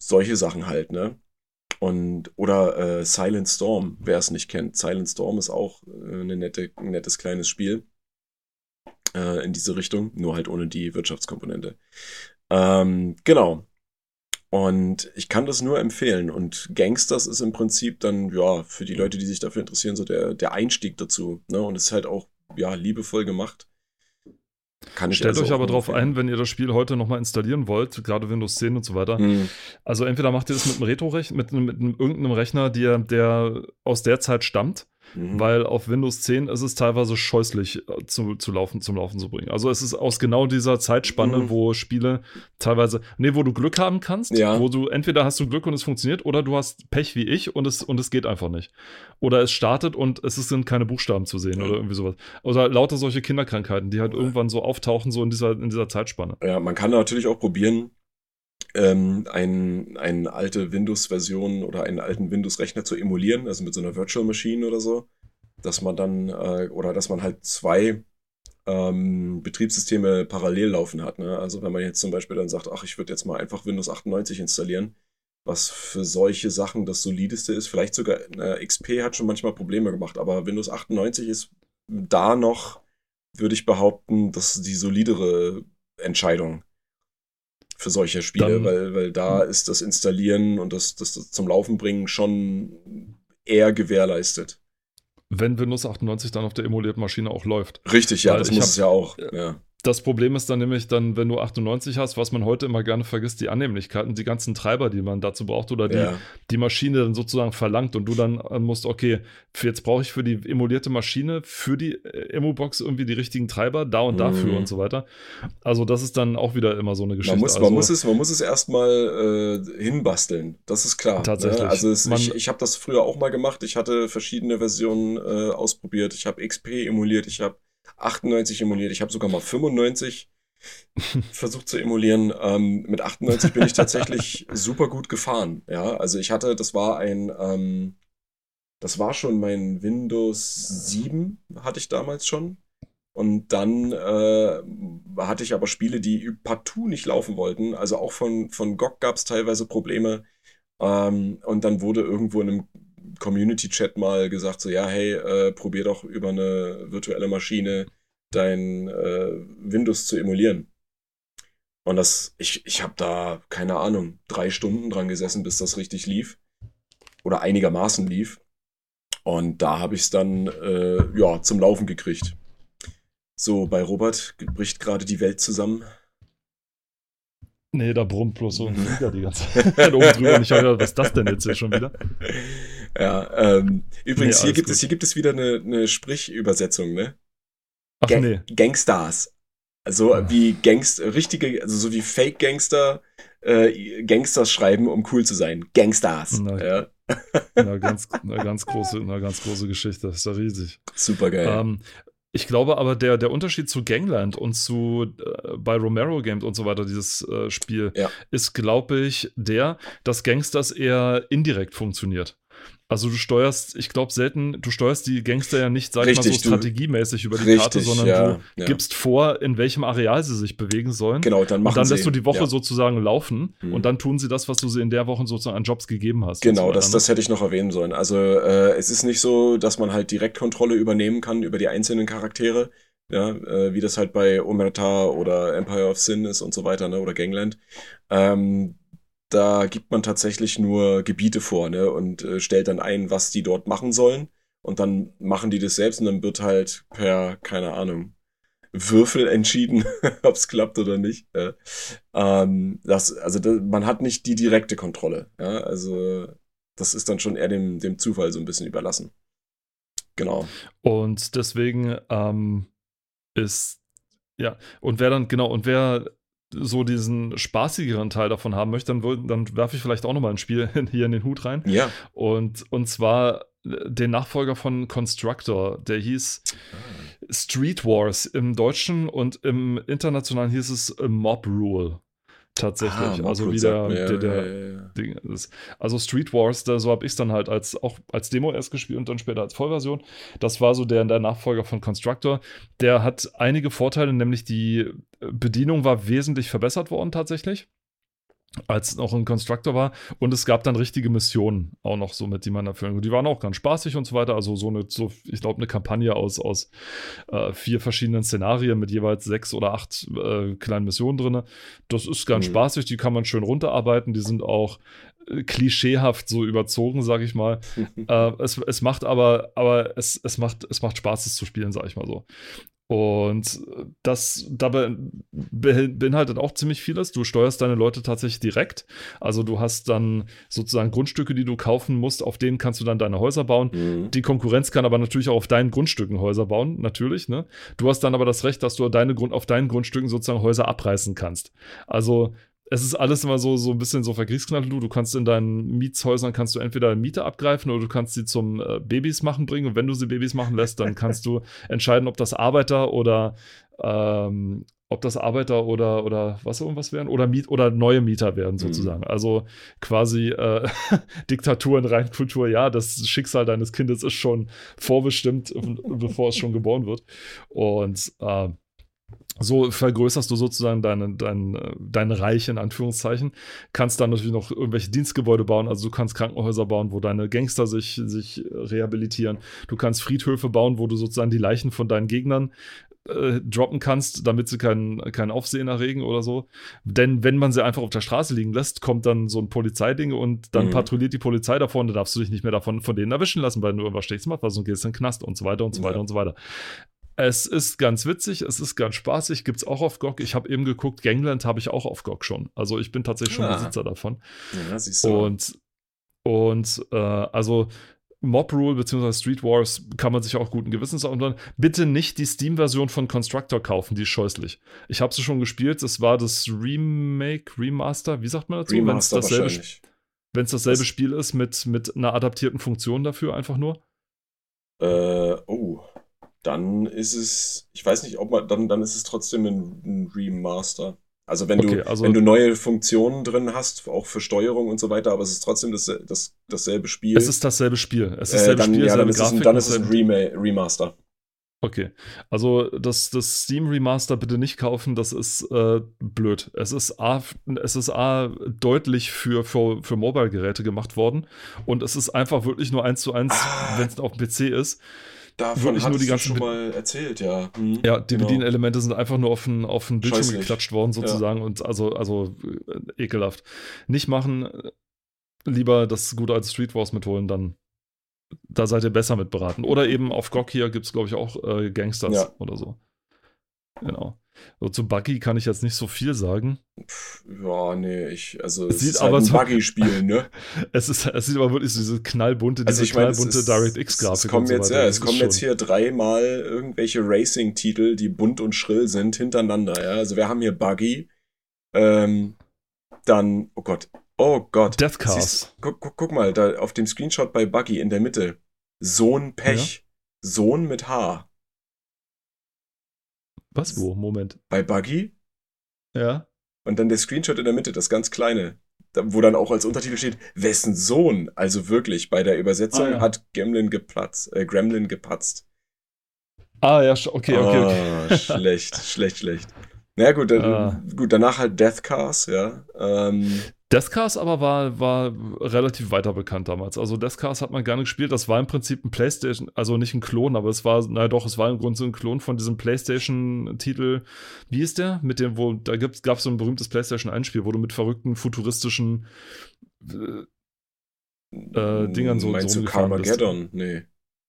solche Sachen halt, ne? Und, oder äh, Silent Storm, wer es nicht kennt. Silent Storm ist auch äh, eine nette, ein nettes kleines Spiel äh, in diese Richtung, nur halt ohne die Wirtschaftskomponente. Ähm, genau. Und ich kann das nur empfehlen. Und Gangsters ist im Prinzip dann, ja, für die Leute, die sich dafür interessieren, so der, der Einstieg dazu. Ne? Und es ist halt auch ja, liebevoll gemacht. Kann Stellt also euch aber darauf ein, wenn ihr das Spiel heute nochmal installieren wollt, gerade Windows 10 und so weiter. Mhm. Also entweder macht ihr das mit einem Retro-Rechner, mit, mit, mit irgendeinem Rechner, der, der aus der Zeit stammt, Mhm. Weil auf Windows 10 ist es teilweise scheußlich äh, zu, zu laufen, zum Laufen zu bringen. Also es ist aus genau dieser Zeitspanne, mhm. wo Spiele teilweise, nee, wo du Glück haben kannst, ja. wo du entweder hast du Glück und es funktioniert oder du hast Pech wie ich und es, und es geht einfach nicht. Oder es startet und es sind keine Buchstaben zu sehen mhm. oder irgendwie sowas. Oder lauter solche Kinderkrankheiten, die halt irgendwann so auftauchen, so in dieser, in dieser Zeitspanne. Ja, man kann natürlich auch probieren, ähm, ein, eine alte Windows-Version oder einen alten Windows-Rechner zu emulieren, also mit so einer Virtual Machine oder so, dass man dann, äh, oder dass man halt zwei ähm, Betriebssysteme parallel laufen hat. Ne? Also wenn man jetzt zum Beispiel dann sagt, ach, ich würde jetzt mal einfach Windows 98 installieren, was für solche Sachen das solideste ist. Vielleicht sogar äh, XP hat schon manchmal Probleme gemacht, aber Windows 98 ist da noch, würde ich behaupten, das die solidere Entscheidung für solche Spiele, Dann, weil, weil da ist das Installieren und das, das, das zum Laufen bringen schon eher gewährleistet. Wenn Windows 98 dann auf der emulierten Maschine auch läuft. Richtig, ja, weil das muss hab, es ja auch. Ja. Das Problem ist dann nämlich dann, wenn du 98 hast, was man heute immer gerne vergisst, die Annehmlichkeiten, die ganzen Treiber, die man dazu braucht oder die, ja. die Maschine dann sozusagen verlangt und du dann äh, musst, okay, jetzt brauche ich für die emulierte Maschine, für die äh, Emu-Box irgendwie die richtigen Treiber, da und dafür mhm. und so weiter. Also das ist dann auch wieder immer so eine Geschichte. Man muss, also, man muss es, man muss es erstmal äh, hinbasteln, das ist klar. Ne? Tatsächlich. Ne? Also es, man, ich, ich habe das früher auch mal gemacht, ich hatte verschiedene Versionen äh, ausprobiert, ich habe XP emuliert, ich habe 98 emuliert, ich habe sogar mal 95 versucht zu emulieren. Ähm, mit 98 bin ich tatsächlich super gut gefahren. Ja, also ich hatte, das war ein, ähm, das war schon mein Windows 7, hatte ich damals schon. Und dann äh, hatte ich aber Spiele, die partout nicht laufen wollten. Also auch von, von GOG gab es teilweise Probleme. Ähm, und dann wurde irgendwo in einem Community-Chat mal gesagt, so ja, hey, äh, probier doch über eine virtuelle Maschine dein äh, Windows zu emulieren. Und das, ich, ich habe da, keine Ahnung, drei Stunden dran gesessen, bis das richtig lief. Oder einigermaßen lief. Und da habe ich es dann, äh, ja, zum Laufen gekriegt. So, bei Robert bricht gerade die Welt zusammen. Nee, da brummt bloß so ein Flieger die ganze Zeit oben drüber. Und ich habe was ist das denn jetzt hier schon wieder? Ja, ähm, übrigens, nee, hier, gibt es, hier gibt es wieder eine, eine Sprichübersetzung, ne? Ach, Ga nee. Gangstars. Also ja. wie Gangster, richtige, also so wie Fake-Gangster äh, Gangsters schreiben, um cool zu sein. Gangstars. Na, ja. na, ganz, na, ganz große, na, ganz große Geschichte. Das ist ja riesig. Super geil. Ähm, ich glaube aber, der, der Unterschied zu Gangland und zu äh, bei Romero Games und so weiter, dieses äh, Spiel, ja. ist, glaube ich, der, dass Gangsters eher indirekt funktioniert. Also du steuerst, ich glaube selten, du steuerst die Gangster ja nicht, sag richtig, ich mal, so strategiemäßig über die richtig, Karte, sondern ja, du ja. gibst vor, in welchem Areal sie sich bewegen sollen. Genau, dann machen Und dann sie, lässt du die Woche ja. sozusagen laufen mhm. und dann tun sie das, was du sie in der Woche sozusagen an Jobs gegeben hast. Genau, so das, ne? das hätte ich noch erwähnen sollen. Also äh, es ist nicht so, dass man halt direkt Kontrolle übernehmen kann über die einzelnen Charaktere, ja, äh, wie das halt bei Omerta oder Empire of Sin ist und so weiter, ne, oder Gangland. Ähm, da gibt man tatsächlich nur Gebiete vor ne, und äh, stellt dann ein, was die dort machen sollen. Und dann machen die das selbst und dann wird halt per, keine Ahnung, Würfel entschieden, ob es klappt oder nicht. Ja. Ähm, das, also das, man hat nicht die direkte Kontrolle. Ja. Also das ist dann schon eher dem, dem Zufall so ein bisschen überlassen. Genau. Und deswegen ähm, ist, ja, und wer dann, genau, und wer so diesen spaßigeren Teil davon haben möchte, dann, dann werfe ich vielleicht auch nochmal ein Spiel hier in den Hut rein. Ja. Und, und zwar den Nachfolger von Constructor, der hieß Street Wars im Deutschen und im Internationalen hieß es Mob Rule tatsächlich. Ah, also wie der, ja, der, der ja, ja, Ding ist. Also Street Wars, da, so habe ich es dann halt als auch als Demo erst gespielt und dann später als Vollversion. Das war so der, der Nachfolger von Constructor. Der hat einige Vorteile, nämlich die Bedienung war wesentlich verbessert worden tatsächlich als noch ein Constructor war. Und es gab dann richtige Missionen auch noch so mit, die man erfüllen Die waren auch ganz spaßig und so weiter. Also so eine, so, ich glaube, eine Kampagne aus, aus äh, vier verschiedenen Szenarien mit jeweils sechs oder acht äh, kleinen Missionen drin. Das ist ganz mhm. spaßig, die kann man schön runterarbeiten. Die sind auch äh, klischeehaft so überzogen, sag ich mal. äh, es, es macht aber, aber es, es, macht, es macht Spaß, es zu spielen, sag ich mal so. Und das dabei beinhaltet auch ziemlich vieles. Du steuerst deine Leute tatsächlich direkt. Also du hast dann sozusagen Grundstücke, die du kaufen musst, auf denen kannst du dann deine Häuser bauen. Mhm. Die Konkurrenz kann aber natürlich auch auf deinen Grundstücken Häuser bauen, natürlich. Ne? Du hast dann aber das Recht, dass du deine Grund, auf deinen Grundstücken sozusagen Häuser abreißen kannst. Also es ist alles immer so, so ein bisschen so verkriegsknallt. Du kannst in deinen Mietshäusern kannst du entweder Miete abgreifen oder du kannst sie zum äh, Babys machen bringen. Und wenn du sie Babys machen lässt, dann kannst du entscheiden, ob das Arbeiter oder ähm, ob das Arbeiter oder oder was irgendwas werden oder Miet oder neue Mieter werden mhm. sozusagen. Mhm. Also quasi äh, Diktatur in Reinkultur. Ja, das Schicksal deines Kindes ist schon vorbestimmt, bevor es schon geboren wird. Und äh, so vergrößerst du sozusagen deine, dein, dein Reich in Anführungszeichen. Kannst dann natürlich noch irgendwelche Dienstgebäude bauen. Also du kannst Krankenhäuser bauen, wo deine Gangster sich, sich rehabilitieren. Du kannst Friedhöfe bauen, wo du sozusagen die Leichen von deinen Gegnern äh, droppen kannst, damit sie keinen kein Aufsehen erregen oder so. Denn wenn man sie einfach auf der Straße liegen lässt, kommt dann so ein Polizeiding und dann mhm. patrouilliert die Polizei davon, da darfst du dich nicht mehr davon von denen erwischen lassen, weil du irgendwas Schlechtes machst, also gehst in den Knast und so weiter und so weiter ja. und so weiter. Es ist ganz witzig, es ist ganz spaßig, gibt es auch auf GOG. Ich habe eben geguckt, Gangland habe ich auch auf GOG schon. Also ich bin tatsächlich schon ah. Besitzer davon. Ja, siehst du. Und, und äh, also Mob Rule bzw. Street Wars kann man sich auch guten Gewissens anhören. Bitte nicht die Steam-Version von Constructor kaufen, die ist scheußlich. Ich habe sie schon gespielt, es war das Remake, Remaster, wie sagt man dazu? Remaster Wenn's dasselbe, Wenn es dasselbe das Spiel ist mit, mit einer adaptierten Funktion dafür einfach nur? Äh, oh dann ist es, ich weiß nicht, ob man, dann, dann ist es trotzdem ein, ein Remaster. Also wenn okay, du, also wenn du neue Funktionen drin hast, auch für Steuerung und so weiter, aber es ist trotzdem das, das, dasselbe Spiel. Es ist dasselbe Spiel. Es ist dasselbe äh, dann, Spiel, ja, dann ist, es, dann ist es ein Remaster. Okay, also das, das Steam Remaster bitte nicht kaufen, das ist äh, blöd. Es ist A, es ist A deutlich für, für, für Mobile-Geräte gemacht worden und es ist einfach wirklich nur eins zu eins, ah. wenn es auf dem PC ist. Davon wirklich nur die ganzen schon mal erzählt, ja. Hm, ja, die genau. Bedienelemente sind einfach nur auf den, auf den Bildschirm Scheußlich. geklatscht worden, sozusagen. Ja. Und also, also äh, ekelhaft. Nicht machen, lieber das gute alte Street Wars mitholen, dann da seid ihr besser mit beraten. Oder eben auf GOG hier gibt es, glaube ich, auch äh, Gangsters ja. oder so. Genau. So, zu Buggy kann ich jetzt nicht so viel sagen. Ja, nee, ich, also es, es sieht ist aber halt ein Buggy-Spiel, ne? es, ist, es sieht aber wirklich so diese knallbunte, also diese meine, knallbunte DirectX-Grafik. Es kommen so jetzt, ja, es kommen jetzt hier dreimal irgendwelche Racing-Titel, die bunt und schrill sind, hintereinander, ja. Also wir haben hier Buggy, ähm, dann, oh Gott, oh Gott. Death Cars. Guck, guck, guck, mal, da auf dem Screenshot bei Buggy in der Mitte. Sohn Pech. Ja? Sohn mit H. Was? Wo? Moment. Bei Buggy? Ja. Und dann der Screenshot in der Mitte, das ganz kleine, wo dann auch als Untertitel steht, wessen Sohn, also wirklich, bei der Übersetzung ah, ja. hat Gremlin geplatzt, äh, Gremlin gepatzt. Ah, ja, okay, okay, okay. Oh, schlecht, schlecht, schlecht. Na ja, gut, dann, ah. gut, danach halt Death Cars, ja. Ähm, Deathcast aber war, war relativ weiter bekannt damals. Also Deathcast hat man gerne gespielt. Das war im Prinzip ein PlayStation, also nicht ein Klon, aber es war, naja doch, es war im Grunde so ein Klon von diesem PlayStation-Titel. Wie ist der? Mit dem, wo, da gab es so ein berühmtes PlayStation-Einspiel, wo du mit verrückten, futuristischen äh, äh, Dingern so, Meinst so du Carmageddon? Bist. Nee.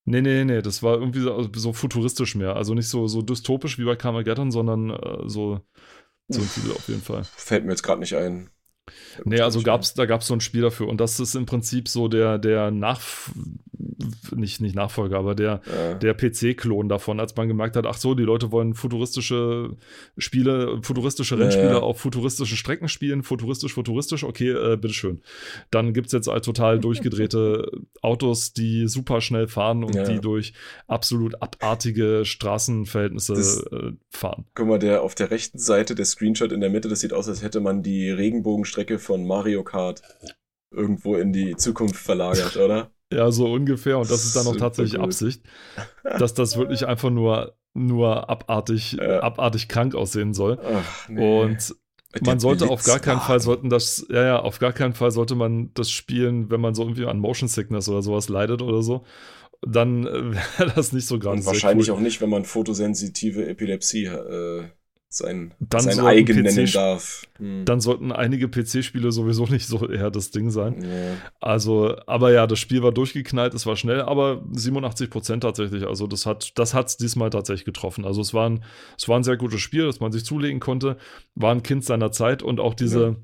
Nee, nee, nee, das war irgendwie so, so, futuristisch mehr. Also nicht so, so dystopisch wie bei Carmageddon, sondern äh, so, so ein Titel auf jeden Fall. Fällt mir jetzt gerade nicht ein. Nee, also gab's, da gab es so ein Spiel dafür. Und das ist im Prinzip so der, der Nach nicht, nicht Nachfolger, aber der, ja. der PC-Klon davon, als man gemerkt hat, ach so, die Leute wollen futuristische Spiele, futuristische Rennspiele ja. auf futuristischen Strecken spielen, futuristisch, futuristisch, okay, äh, bitteschön. Dann gibt es jetzt halt total durchgedrehte Autos, die super schnell fahren und ja. die durch absolut abartige Straßenverhältnisse das, äh, fahren. Guck mal, der auf der rechten Seite, der Screenshot in der Mitte, das sieht aus, als hätte man die Regenbogenstrecke von Mario Kart irgendwo in die Zukunft verlagert, oder? Ja, so ungefähr. Und das ist dann auch tatsächlich gut. Absicht, dass das wirklich einfach nur, nur abartig, ja. abartig krank aussehen soll. Ach, nee. Und man sollte auf gar keinen Fall sollten das, ja, ja, auf gar keinen Fall sollte man das spielen, wenn man so irgendwie an Motion Sickness oder sowas leidet oder so. Dann äh, wäre das nicht so gerade. Und wahrscheinlich cool. auch nicht, wenn man fotosensitive Epilepsie äh, sein, Dann sein sollten eigen PC nennen darf. Hm. Dann sollten einige PC-Spiele sowieso nicht so eher das Ding sein. Ja. Also, aber ja, das Spiel war durchgeknallt, es war schnell, aber 87 Prozent tatsächlich. Also, das hat das hat's diesmal tatsächlich getroffen. Also, es war, ein, es war ein sehr gutes Spiel, das man sich zulegen konnte, war ein Kind seiner Zeit und auch diese. Ja.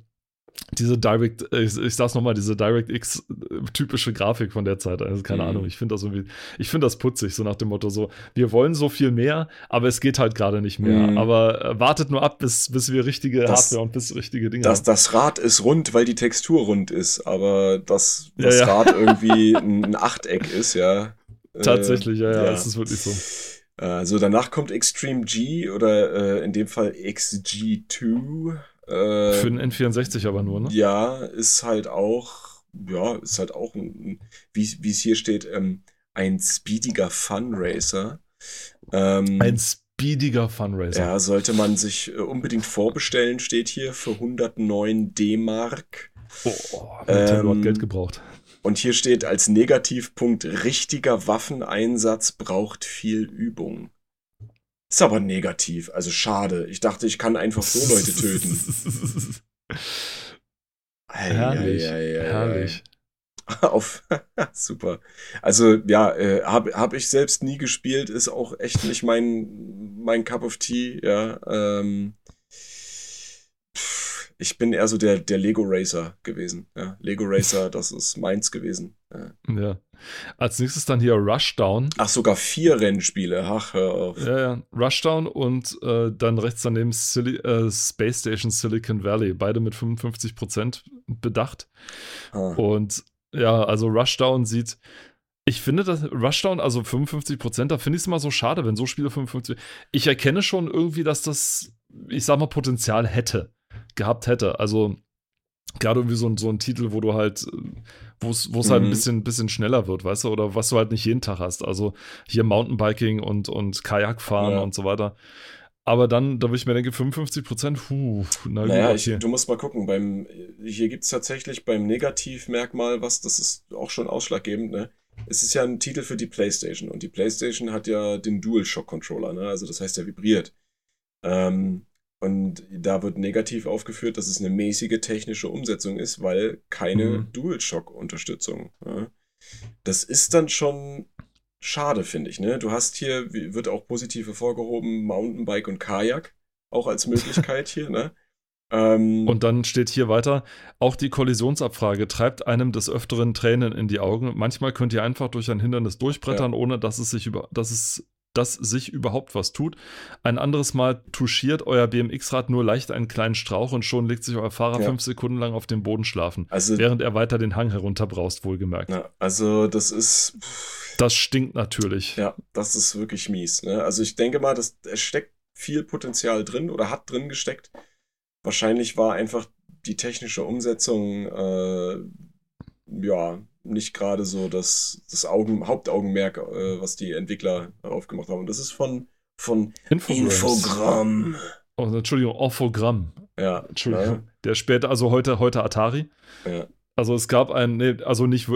Diese Direct, äh, ich, ich sag's nochmal, diese DirectX-typische Grafik von der Zeit. Also keine Mhm. Ahnung, ich finde das irgendwie, ich finde das putzig, so nach dem Motto so, wir wollen so viel mehr, aber es geht halt gerade nicht mehr. Mhm. Aber äh, wartet nur ab, bis, bis wir richtige Das- Hardware und bis richtige Dinge Das, haben. das Rad ist rund, weil die Textur rund ist, aber das, Ja, das ja. Rad irgendwie ein, ein Achteck ist, ja. Äh, Tatsächlich, ja, ja, ja. es ist wirklich so. Also danach kommt Extreme G oder äh, in dem Fall XG2. Äh, Für den N64 aber nur, ne? Ja, ist halt auch, ja, ist halt auch, ein, wie es hier steht, ähm, ein speediger Funracer. Ähm, Ein speediger Funracer. ja, sollte man sich äh, unbedingt vorbestellen, steht hier für 109 D-Mark. Oh, Ähm, hat Geld gebraucht. Und hier steht als Negativpunkt, richtiger Waffeneinsatz braucht viel Übung. Ist aber negativ, also schade. Ich dachte, ich kann einfach so Leute töten. Herrlich, herrlich. Auf, super. Also ja, äh, habe hab ich selbst nie gespielt, ist auch echt nicht mein, mein Cup of Tea, ja. Ähm, ich bin eher so der, der Lego Racer gewesen. Ja. Lego Racer, das ist meins gewesen. Ja. Ja. Als nächstes dann hier Rushdown. Ach, sogar vier Rennspiele. Ach, hör auf. Ja, ja. Rushdown und äh, dann rechts daneben Sili äh, Space Station Silicon Valley. Beide mit 55% bedacht. Ah. Und ja, also Rushdown sieht. Ich finde das Rushdown, also 55%, da finde ich es immer so schade, wenn so Spiele 55. Ich erkenne schon irgendwie, dass das, ich sag mal, Potenzial hätte, gehabt hätte. Also gerade irgendwie so ein, so ein Titel, wo du halt, wo es wo es halt ein Mhm. bisschen, bisschen schneller wird, weißt du, oder was du halt nicht jeden Tag hast. Also hier Mountainbiking und, und Kajakfahren Ja. und so weiter. Aber dann, da würde ich mir denken, 55 Prozent, puh, na Naja, gut, ich, okay. du musst mal gucken. Beim, hier gibt's tatsächlich beim Negativmerkmal was, das ist auch schon ausschlaggebend, ne? Es ist ja ein Titel für die PlayStation und die PlayStation hat ja den DualShock-Controller, ne? Also das heißt, er vibriert. Ähm, und da wird negativ aufgeführt, dass es eine mäßige technische Umsetzung ist, weil keine Mhm. DualShock-Unterstützung. Ne? Das ist dann schon schade, finde ich. Ne? Du hast hier, wird auch positiv hervorgehoben, Mountainbike und Kajak auch als Möglichkeit hier. Ne? Ähm, Und dann steht hier weiter, auch die Kollisionsabfrage treibt einem des Öfteren Tränen in die Augen. Manchmal könnt ihr einfach durch ein Hindernis durchbrettern, ohne dass es sich über, dass es dass sich überhaupt was tut. Ein anderes Mal touchiert euer BMX-Rad nur leicht einen kleinen Strauch und schon legt sich euer Fahrer Ja. fünf Sekunden lang auf dem Boden schlafen, also, während er weiter den Hang herunterbraust, wohlgemerkt. ja, also das ist, Das stinkt natürlich. ja, das ist wirklich mies. Ne? Also ich denke mal, dass es steckt viel Potenzial drin oder hat drin gesteckt. Wahrscheinlich war einfach die technische Umsetzung äh, ja nicht gerade so das, das Augen, Hauptaugenmerk, äh, was die Entwickler aufgemacht haben. Und das ist von, von Infograms. Infogramm. Oh, Entschuldigung, Orphogramm. Ja, Entschuldigung. ne? Der später, also heute, heute Atari. ja, Also es gab ein, nee, also nicht,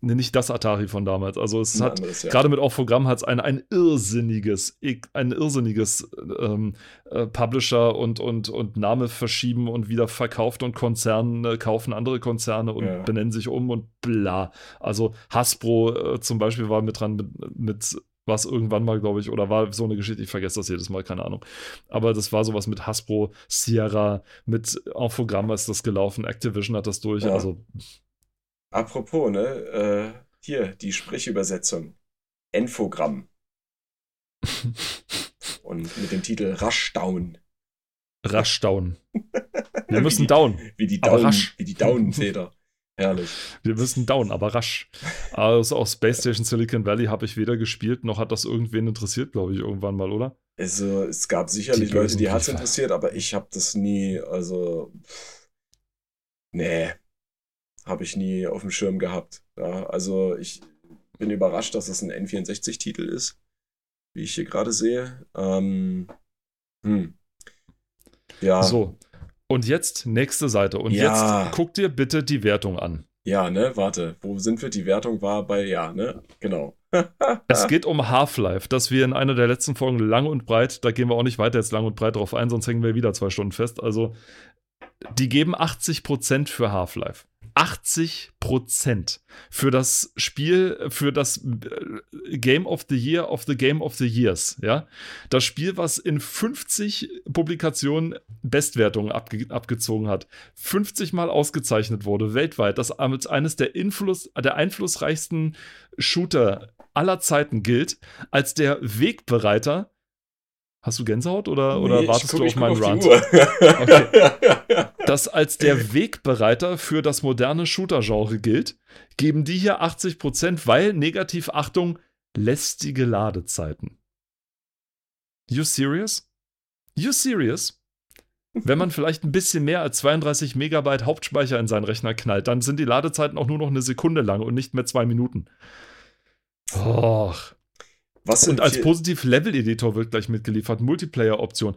nee, nicht das Atari von damals. Also es ein hat ja. Gerade mit Orphogramm hat es ein, ein irrsinniges, ein irrsinniges ähm, äh, Publisher und, und, und Name verschieben und wieder verkauft und Konzerne kaufen andere Konzerne und Ja. benennen sich um und bla. Also Hasbro äh, zum Beispiel war mit dran mit, mit was irgendwann mal, glaube ich, oder war so eine Geschichte, ich vergesse das jedes Mal, keine Ahnung. Aber das war sowas mit Hasbro, Sierra, mit Orphogramm ist das gelaufen, Activision hat das durch. Ja. Also Apropos, ne, äh, hier, die Sprechübersetzung. Infogramm. Und mit dem Titel rasch down. Wir müssen die- down. Wie die Down, rasch. wie die Down-Täter. Herrlich. Wir müssen down, aber rasch. Also auch Space Station Silicon Valley habe ich weder gespielt, noch hat das irgendwen interessiert, glaube ich, irgendwann mal, oder? Also, es gab sicherlich Die Leute, die hat es interessiert, aber ich habe das nie, also, nee, habe ich nie auf dem Schirm gehabt. Ja, also, ich bin überrascht, dass es ein N64-Titel ist, wie ich hier gerade sehe. Ähm, hm. Ja, So. Und jetzt nächste Seite. Und Ja. jetzt guck dir bitte die Wertung an. ja, ne, warte, wo sind wir? Die Wertung war bei, ja, ne, genau. es geht um Half-Life, das wir in einer der letzten Folgen lang und breit, da gehen wir auch nicht weiter jetzt lang und breit drauf ein, sonst hängen wir wieder zwei Stunden fest. Also, die geben 80% für Half-Life. 80% für das Spiel, für das äh, Game of the Year of the Game of the Years, ja. Das Spiel, was in 50 Publikationen Bestwertungen abge abgezogen hat, 50 Mal ausgezeichnet wurde, weltweit, das als eines der, Influss, der einflussreichsten Shooter aller Zeiten gilt, als der Wegbereiter Hast du Gänsehaut oder, nee, oder wartest du auf meinen Run? Okay. Das als der Wegbereiter für das moderne Shooter-Genre gilt, geben die hier 80%, weil, negativ Achtung, lästige Ladezeiten. You serious? You serious? Wenn man vielleicht ein bisschen mehr als 32 Megabyte Hauptspeicher in seinen Rechner knallt, dann sind die Ladezeiten auch nur noch eine Sekunde lang und nicht mehr zwei Minuten. Och. Was und als positiv Level-Editor wird gleich mitgeliefert, Multiplayer-Option.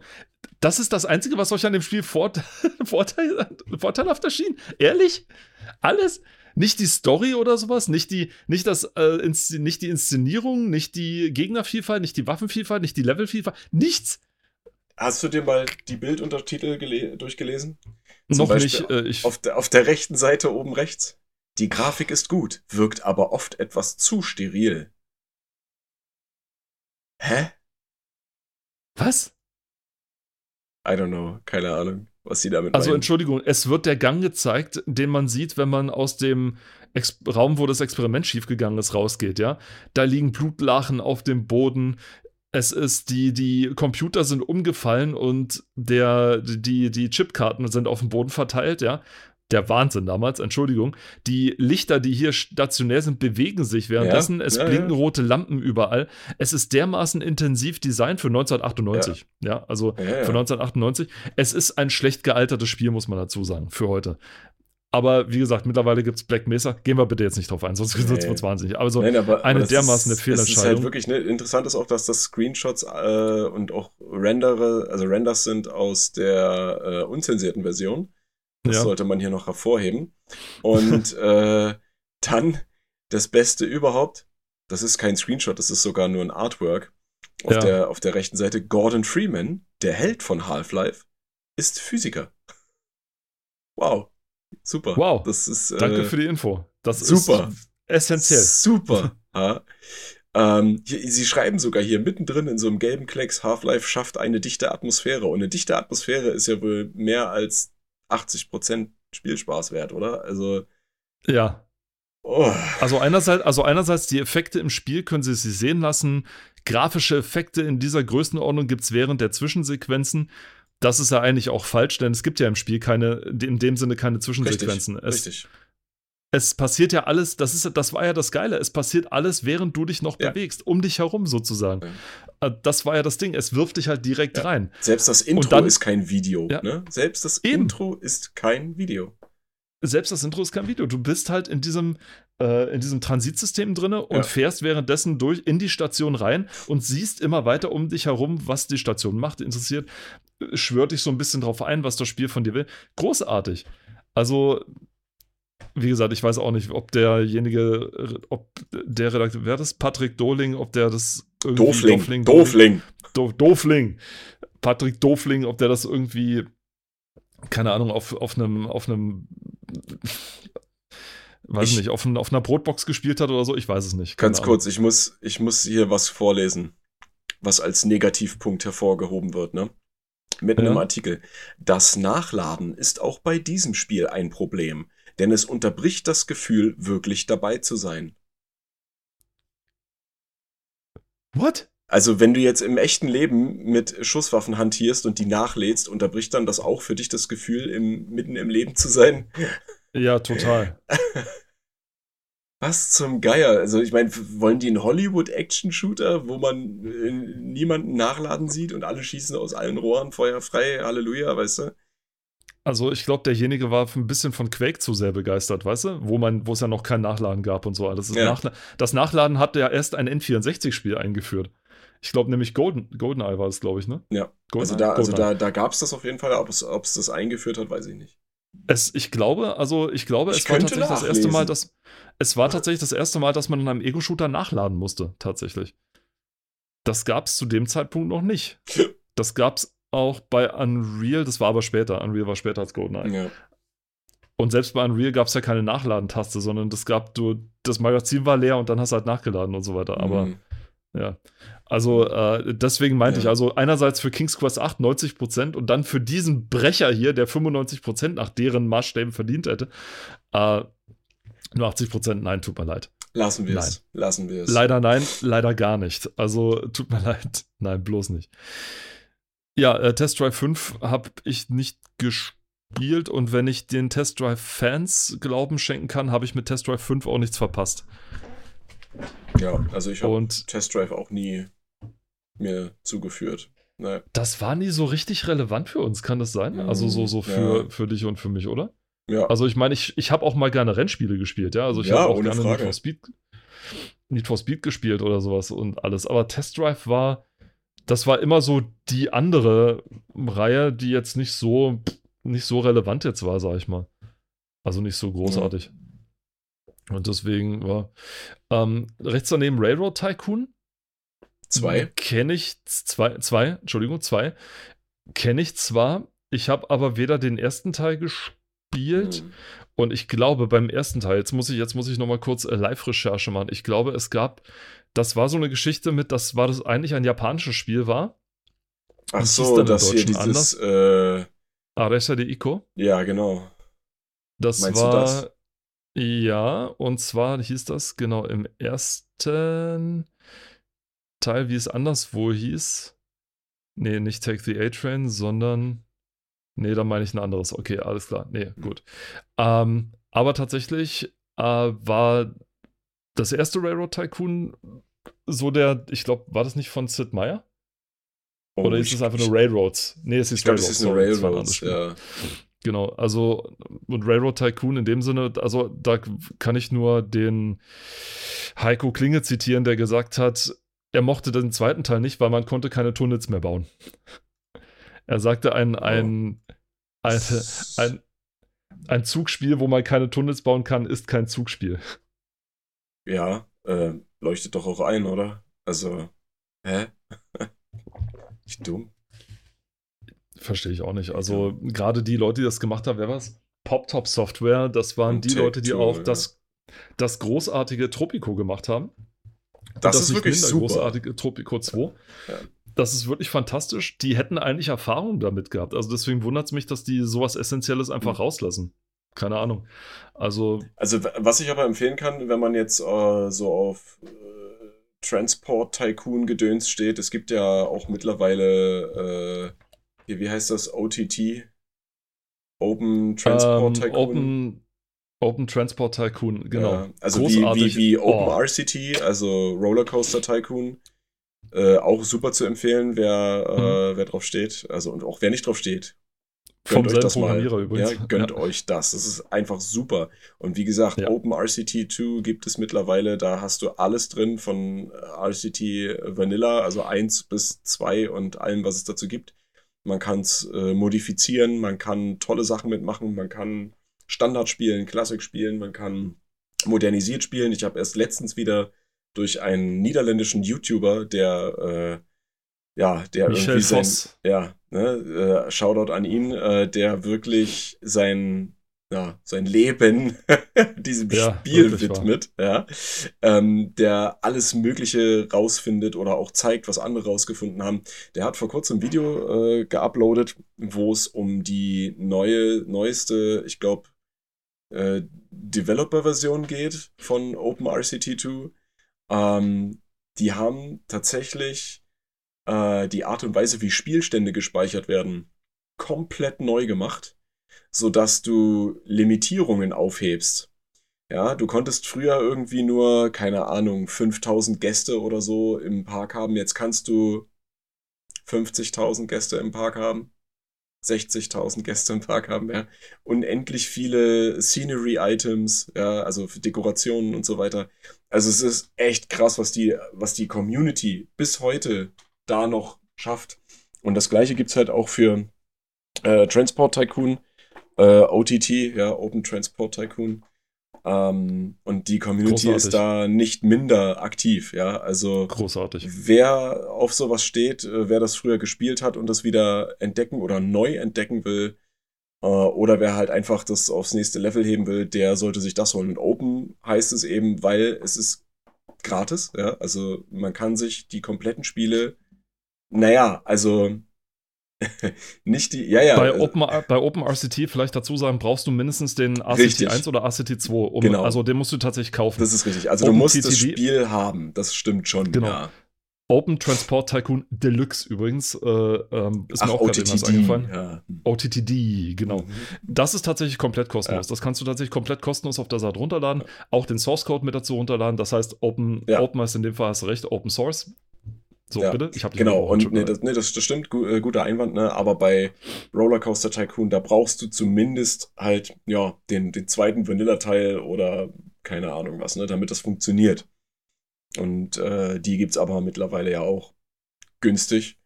Das ist das Einzige, was euch an dem Spiel fort, vorteil, vorteilhaft erschien. Ehrlich? Alles? Nicht die Story oder sowas, nicht die, nicht das, äh, nicht die Inszenierung, nicht die Gegnervielfalt, nicht die Waffenvielfalt, nicht die Levelvielfalt, nichts. Hast du dir mal die Bilduntertitel durchgelesen? Zum Noch Beispiel nicht. Äh, ich auf, der, auf der rechten Seite oben rechts. Die Grafik ist gut, wirkt aber oft etwas zu steril. Hä? Was? I don't know, keine Ahnung, was sie damit Also meinen. Entschuldigung, es wird der Gang gezeigt, den man sieht, wenn man aus dem Ex Raum, wo das Experiment schiefgegangen ist, rausgeht, ja? Da liegen Blutlachen auf dem Boden. Es ist, die, die Computer sind umgefallen und der, die, die Chipkarten sind auf dem Boden verteilt, ja der Wahnsinn damals, Entschuldigung. Die Lichter, die hier stationär sind, bewegen sich währenddessen. Ja, es ja, blinken ja. rote Lampen überall. Es ist dermaßen intensiv designt für 1998. Ja, also für 1998. Es ist ein schlecht gealtertes Spiel, muss man dazu sagen, für heute. Aber wie gesagt, mittlerweile gibt es Black Mesa. Gehen wir bitte jetzt nicht drauf ein, sonst nee. wird es wahnsinnig. Also Nein, aber, eine aber dermaßen eine Fehlentscheidung. Es ist halt wirklich ne, interessant ist auch, dass das Screenshots äh, und auch Rendere, also Renders sind aus der äh, unzensierten Version. Das ja. sollte man hier noch hervorheben. Und äh, dann das Beste überhaupt, das ist kein Screenshot, das ist sogar nur ein Artwork. Auf, ja. der, auf der rechten Seite Gordon Freeman, der Held von Half-Life, ist Physiker. Wow. Super. Wow. Das ist, äh, Danke für die Info. Das super. ist essentiell. Super. ja. ähm, hier, sie schreiben sogar hier mittendrin in so einem gelben Klecks, Half-Life schafft eine dichte Atmosphäre. Und eine dichte Atmosphäre ist ja wohl mehr als 80% Spielspaß wert, oder? Also. Ja. Oh. Also einerseits, also einerseits die Effekte im Spiel können Sie sie sehen lassen. Grafische Effekte in dieser Größenordnung gibt es während der Zwischensequenzen. Das ist ja eigentlich auch falsch, denn es gibt ja im Spiel keine, in dem Sinne keine Zwischensequenzen. Richtig, es, richtig es passiert ja alles, das ist, das war ja das Geile, es passiert alles, während du dich noch ja. bewegst, um dich herum sozusagen. Ja. Äh, das war ja das Ding, es wirft dich halt direkt ja. rein. Selbst das Intro dann, ist kein Video. Ne? Selbst das Eben. Intro ist kein Video. Selbst das Intro ist kein Video. Du bist halt in diesem, äh, in diesem Transitsystem drin und fährst währenddessen durch in die Station rein und siehst immer weiter um dich herum, was die Station macht, interessiert, schwört dich so ein bisschen drauf ein, was das Spiel von dir will. Großartig. Also, wie gesagt, ich weiß auch nicht, ob derjenige, ob der Redakteur, wer das? Patrick Doling, ob der das irgendwie. Dofling. Dofling. Dofling. Do, Dofling. Patrick Dofling, ob der das irgendwie, keine Ahnung, auf, auf einem, auf einem, weiß ich, nicht, auf, auf einer Brotbox gespielt hat oder so, ich weiß es nicht. Ganz kurz, ich muss, ich muss hier was vorlesen, was als Negativpunkt hervorgehoben wird, ne? Mitten ja. im Artikel. Das Nachladen ist auch bei diesem Spiel ein Problem denn es unterbricht das Gefühl, wirklich dabei zu sein. What? Also, wenn du jetzt im echten Leben mit Schusswaffen hantierst und die nachlädst, unterbricht dann das auch für dich das Gefühl, im, mitten im Leben zu sein? Ja, total. Was zum Geier? Also, ich meine, wollen die einen Hollywood-Action-Shooter, wo man äh, niemanden nachladen sieht und alle schießen aus allen Rohren, Feuer frei, Halleluja, weißt du? Also ich glaube, derjenige war ein bisschen von Quake zu sehr begeistert, weißt du? Wo man, wo es ja noch kein Nachladen gab und so. Das, ja. Nachla das Nachladen hat ja erst ein N64-Spiel eingeführt. Ich glaube nämlich Golden, GoldenEye war es, glaube ich, ne? Ja. Golden also da, also da, da gab es das auf jeden Fall, ob es, ob es das eingeführt hat, weiß ich nicht. Es, ich glaube, also ich glaube, ich es war tatsächlich nachlesen. das erste Mal, dass es war tatsächlich das erste Mal, dass man in einem Ego-Shooter nachladen musste, tatsächlich. Das gab es zu dem Zeitpunkt noch nicht. Das gab es auch bei Unreal, das war aber später. Unreal war später als GoldenEye. Ja. Und selbst bei Unreal gab es ja keine Nachladentaste, sondern das gab du, das Magazin war leer und dann hast du halt nachgeladen und so weiter. Aber mhm. ja. Also äh, deswegen meinte ja. ich, also einerseits für King's Quest 8 90% und dann für diesen Brecher hier, der 95% nach deren Maßstäben verdient hätte, äh, nur 80%, nein, tut mir leid. Lassen wir es. Lassen wir es. Leider nein, leider gar nicht. Also tut mir leid. Nein, bloß nicht. Ja, äh, Test Drive 5 habe ich nicht gespielt und wenn ich den Test Drive Fans Glauben schenken kann, habe ich mit Test Drive 5 auch nichts verpasst. Ja, also ich habe Test Drive auch nie mir zugeführt. Naja. Das war nie so richtig relevant für uns, kann das sein? Also so, so für, ja. für dich und für mich, oder? Ja. Also ich meine, ich, ich habe auch mal gerne Rennspiele gespielt, ja. Also ich ja, habe auch gerne Need for, Speed, Need for Speed gespielt oder sowas und alles. Aber Test Drive war, das war immer so die andere Reihe, die jetzt nicht so, nicht so relevant jetzt war, sag ich mal. Also nicht so großartig. Ja. Und deswegen war ähm, rechts daneben Railroad Tycoon. Zwei. Kenne ich zwei, zwei, Entschuldigung, zwei. Kenne ich zwar, ich habe aber weder den ersten Teil gespielt. Mhm. Und ich glaube, beim ersten Teil, jetzt muss ich, jetzt muss ich nochmal kurz äh, Live-Recherche machen. Ich glaube, es gab, das war so eine Geschichte mit, dass war das eigentlich ein japanisches Spiel war. Ach so, das hier dieses, anders. Äh, Aresa de Ico. Ja, genau. Das Meinst war, das? ja, und zwar hieß das, genau, im ersten Teil, wie es anderswo hieß. Nee, nicht Take the A-Train, sondern Nee, dann meine ich ein anderes. Okay, alles klar. Nee, mhm. gut. Ähm, aber tatsächlich äh, war das erste Railroad Tycoon so der, ich glaube, war das nicht von Sid Meier? Oh, Oder ist es einfach nur Railroads? Nee, es ist Railroads. Es ist nur Railroads, ja. Genau, also und Railroad Tycoon in dem Sinne, also da kann ich nur den Heiko Klinge zitieren, der gesagt hat, er mochte den zweiten Teil nicht, weil man konnte keine Tunnels mehr bauen. Er sagte, ein, ein, ein, ein, ein Zugspiel, wo man keine Tunnels bauen kann, ist kein Zugspiel. Ja, äh, leuchtet doch auch ein, oder? Also, hä? Nicht dumm. Verstehe ich auch nicht. Also, ja. gerade die Leute, die das gemacht haben, wer war's? PopTop Software, das waren Und die Leute, die auch ja. das, das großartige Tropico gemacht haben. Das, das ist wirklich super. großartige Tropico 2. Ja das ist wirklich fantastisch. Die hätten eigentlich Erfahrung damit gehabt. Also deswegen wundert es mich, dass die sowas Essentielles einfach mhm. rauslassen. Keine Ahnung. Also. Also, was ich aber empfehlen kann, wenn man jetzt äh, so auf äh, Transport Tycoon Gedöns steht, es gibt ja auch mittlerweile, äh, wie heißt das, OTT? Open Transport ähm, Tycoon. Open, Open Transport Tycoon, genau. Ja, also wie, wie, wie Open oh. RCT, also Rollercoaster Tycoon. Äh, auch super zu empfehlen, wer, äh, mhm. wer drauf steht. Also und auch wer nicht drauf steht. Gönnt Vom euch das mal. Übrigens. Ja, gönnt ja. euch das. Das ist einfach super. Und wie gesagt, ja. OpenRCT 2 gibt es mittlerweile. Da hast du alles drin von RCT Vanilla, also 1 bis 2 und allem, was es dazu gibt. Man kann es äh, modifizieren, man kann tolle Sachen mitmachen, man kann Standard spielen, Klassik spielen, man kann modernisiert spielen. Ich habe erst letztens wieder durch einen niederländischen YouTuber, der äh, ja, der Michel irgendwie sein, Voss. ja, ne, äh, Shoutout an ihn, äh, der wirklich sein ja, sein Leben diesem ja, Spiel widmet, ja, ähm, der alles Mögliche rausfindet oder auch zeigt, was andere rausgefunden haben. Der hat vor kurzem ein Video äh, geuploadet, wo es um die neue, neueste, ich glaube, äh, Developer-Version geht von OpenRCT2. Ähm, die haben tatsächlich äh, die Art und Weise, wie Spielstände gespeichert werden, komplett neu gemacht, sodass du Limitierungen aufhebst. Ja, du konntest früher irgendwie nur, keine Ahnung, 5000 Gäste oder so im Park haben. Jetzt kannst du 50.000 Gäste im Park haben. 60.000 Gäste im Park haben, ja. Unendlich viele Scenery-Items, ja, also für Dekorationen und so weiter. Also es ist echt krass, was die, was die Community bis heute da noch schafft. Und das gleiche gibt's halt auch für äh, Transport Tycoon, äh, OTT, ja, Open Transport Tycoon. Ähm, und die Community Großartig. ist da nicht minder aktiv, ja. Also Großartig. wer auf sowas steht, äh, wer das früher gespielt hat und das wieder entdecken oder neu entdecken will, äh, oder wer halt einfach das aufs nächste Level heben will, der sollte sich das holen. Und Open heißt es eben, weil es ist gratis, ja. Also man kann sich die kompletten Spiele, naja, also nicht die, ja, ja. Bei, also- Open, bei OpenRCT vielleicht dazu sagen, brauchst du mindestens den ACT Richtig. 1 oder ACT 2. Um, Genau. Also den musst du tatsächlich kaufen. Das ist richtig. Also du Open musst das TTD Spiel haben. Das stimmt schon. Genau. Ja. Open Transport Tycoon Deluxe übrigens. Äh, ähm, ist Ach, mir auch gerade was eingefallen. Ja. OTTD, genau. Mhm. Das ist tatsächlich komplett kostenlos. Das kannst du tatsächlich komplett kostenlos auf der Seite runterladen. Auch den Source Code mit dazu runterladen. Das heißt, Open, Ja. Open heißt in dem Fall, hast du recht, Open Source. So, Ja, bitte. Ich habe Genau, und nee, das, nee, das, das stimmt, gu äh, guter Einwand, ne? Aber bei Rollercoaster Tycoon, da brauchst du zumindest halt, ja, den, den zweiten Vanilla-Teil oder keine Ahnung was, ne, damit das funktioniert. Und äh, die gibt's aber mittlerweile ja auch günstig.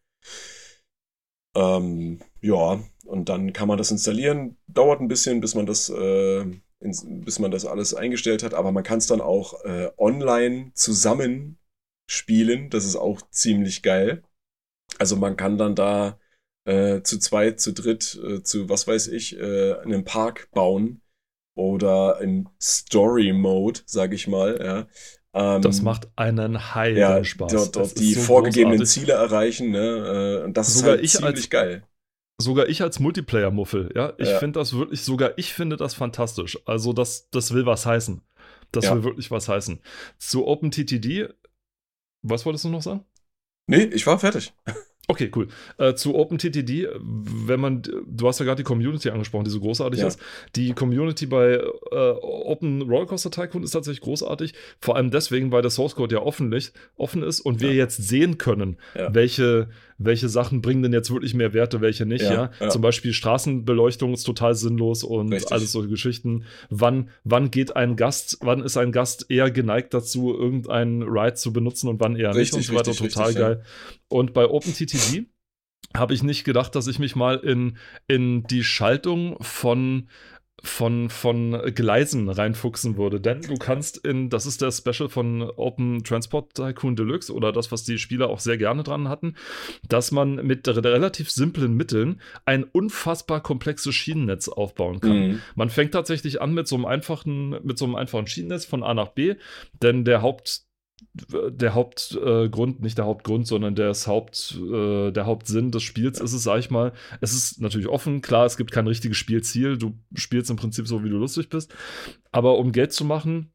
Ähm, ja, und dann kann man das installieren. Dauert ein bisschen, bis man das, äh, ins, bis man das alles eingestellt hat, aber man kann es dann auch äh, online zusammen spielen. Das ist auch ziemlich geil. Also man kann dann da äh, zu zweit, zu dritt, äh, zu was weiß ich, äh, einen Park bauen oder im Story-Mode, sag ich mal. Ja. Ähm, Das macht einen Heiden ja, Spaß. dort, dort die so vorgegebenen großartig. Ziele erreichen. Ne? Äh, und das Sogar ist halt ich ziemlich als- geil. Sogar ich als Multiplayer-Muffel, ja, ich Ja. finde das wirklich, sogar ich finde das fantastisch. Also das, das will was heißen. Das Ja. will wirklich was heißen. Zu OpenTTD, was wolltest du noch sagen? Nee, ich war fertig. Okay, cool. Äh, zu OpenTTD, wenn man, du hast ja gerade die Community angesprochen, die so großartig Ja. ist. Die Community bei äh, Open Rollercoaster Tycoon ist tatsächlich großartig. Vor allem deswegen, weil der Source Code ja offen, offen ist und wir Ja. jetzt sehen können, Ja. welche, welche Sachen bringen denn jetzt wirklich mehr Werte, welche nicht. Ja, Ja. Zum Beispiel Straßenbeleuchtung ist total sinnlos und Richtig. alles solche Geschichten. Wann, wann geht ein Gast, wann ist ein Gast eher geneigt dazu, irgendeinen Ride zu benutzen und wann eher nicht Richtig, und so weiter. richtig, total geil. Und bei OpenTTD habe ich nicht gedacht, dass ich mich mal in, in die Schaltung von, von, von Gleisen reinfuchsen würde. Denn du kannst in, das ist der Special von Open Transport Tycoon Deluxe oder das, was die Spieler auch sehr gerne dran hatten, dass man mit re- relativ simplen Mitteln ein unfassbar komplexes Schienennetz aufbauen kann. Mhm. Man fängt tatsächlich an mit so einem einfachen, mit so einem einfachen Schienennetz von A nach B, denn der Haupt, der Hauptgrund, äh, nicht der Hauptgrund, sondern das Haupt, äh, der Hauptsinn des Spiels ist es, sag ich mal, es ist natürlich offen, klar, es gibt kein richtiges Spielziel, du spielst im Prinzip so, wie du lustig bist, aber um Geld zu machen,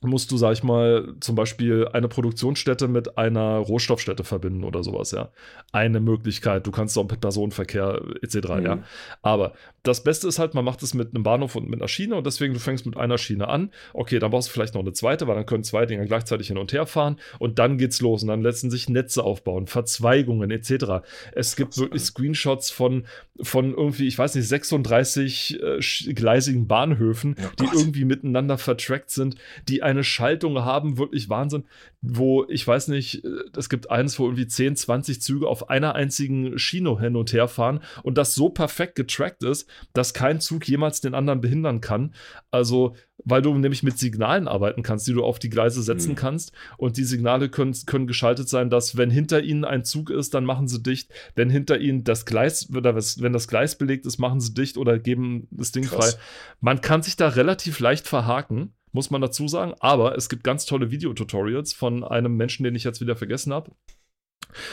musst du, sag ich mal, zum Beispiel eine Produktionsstätte mit einer Rohstoffstätte verbinden oder sowas, ja. Eine Möglichkeit, du kannst auch mit Personenverkehr etc., ja. Mhm. Aber das Beste ist halt, man macht es mit einem Bahnhof und mit einer Schiene und deswegen du fängst mit einer Schiene an. Okay, dann brauchst du vielleicht noch eine zweite, weil dann können zwei Dinger gleichzeitig hin und her fahren und dann geht's los und dann lassen sich Netze aufbauen, Verzweigungen etc. Es gibt wirklich ja. Screenshots von, von irgendwie, ich weiß nicht, 36 äh, gleisigen Bahnhöfen, Oh die irgendwie miteinander vertrackt sind, die eine Schaltung haben, wirklich Wahnsinn, wo ich weiß nicht, äh, es gibt eins, wo irgendwie 10, 20 Züge auf einer einzigen Schiene hin und her fahren und das so perfekt getrackt ist, dass kein Zug jemals den anderen behindern kann. Also, weil du nämlich mit Signalen arbeiten kannst, die du auf die Gleise setzen Mhm. kannst und die Signale können, können geschaltet sein, dass wenn hinter ihnen ein Zug ist, dann machen sie dicht, wenn hinter ihnen das Gleis wenn das Gleis belegt ist, machen sie dicht oder geben das Ding Krass. frei. Man kann sich da relativ leicht verhaken, muss man dazu sagen, aber es gibt ganz tolle Videotutorials von einem Menschen, den ich jetzt wieder vergessen habe.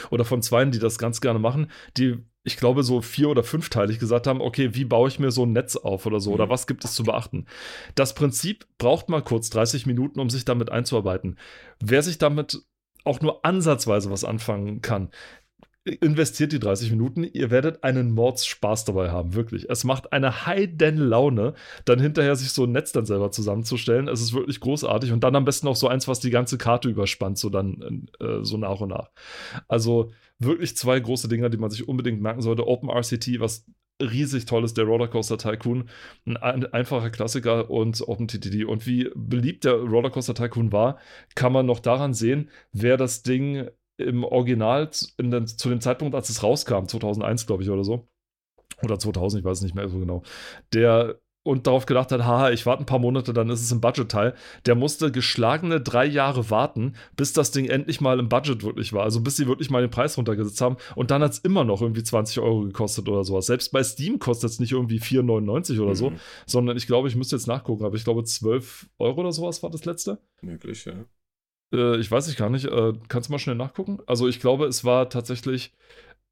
Oder von zweien, die das ganz gerne machen, die, ich glaube, so vier- oder fünfteilig gesagt haben, okay, wie baue ich mir so ein Netz auf oder so, Mhm. oder was gibt es zu beachten? Das Prinzip braucht mal kurz 30 Minuten, um sich damit einzuarbeiten. Wer sich damit auch nur ansatzweise was anfangen kann, investiert die 30 Minuten, ihr werdet einen Mordspaß dabei haben, wirklich. Es macht eine heiden Laune, dann hinterher sich so ein Netz dann selber zusammenzustellen. Es ist wirklich großartig und dann am besten auch so eins, was die ganze Karte überspannt, so dann äh, so nach und nach. Also wirklich zwei große Dinger, die man sich unbedingt merken sollte. OpenRCT, was riesig toll ist, der Rollercoaster Tycoon, ein, ein einfacher Klassiker und OpenTTD. Und wie beliebt der Rollercoaster Tycoon war, kann man noch daran sehen, wer das Ding im Original den, zu dem Zeitpunkt, als es rauskam, 2001, glaube ich, oder so, oder 2000, ich weiß es nicht mehr so genau, der und darauf gedacht hat, haha, ich warte ein paar Monate, dann ist es im Budget-Teil, der musste geschlagene drei Jahre warten, bis das Ding endlich mal im Budget wirklich war. Also bis sie wirklich mal den Preis runtergesetzt haben. Und dann hat es immer noch irgendwie 20 Euro gekostet oder sowas. Selbst bei Steam kostet es nicht irgendwie 4,99 oder mhm. so, sondern ich glaube, ich müsste jetzt nachgucken, aber ich glaube 12 Euro oder sowas war das letzte. Möglich, ja. Äh, ich weiß ich gar nicht. Äh, kannst du mal schnell nachgucken? Also ich glaube, es war tatsächlich,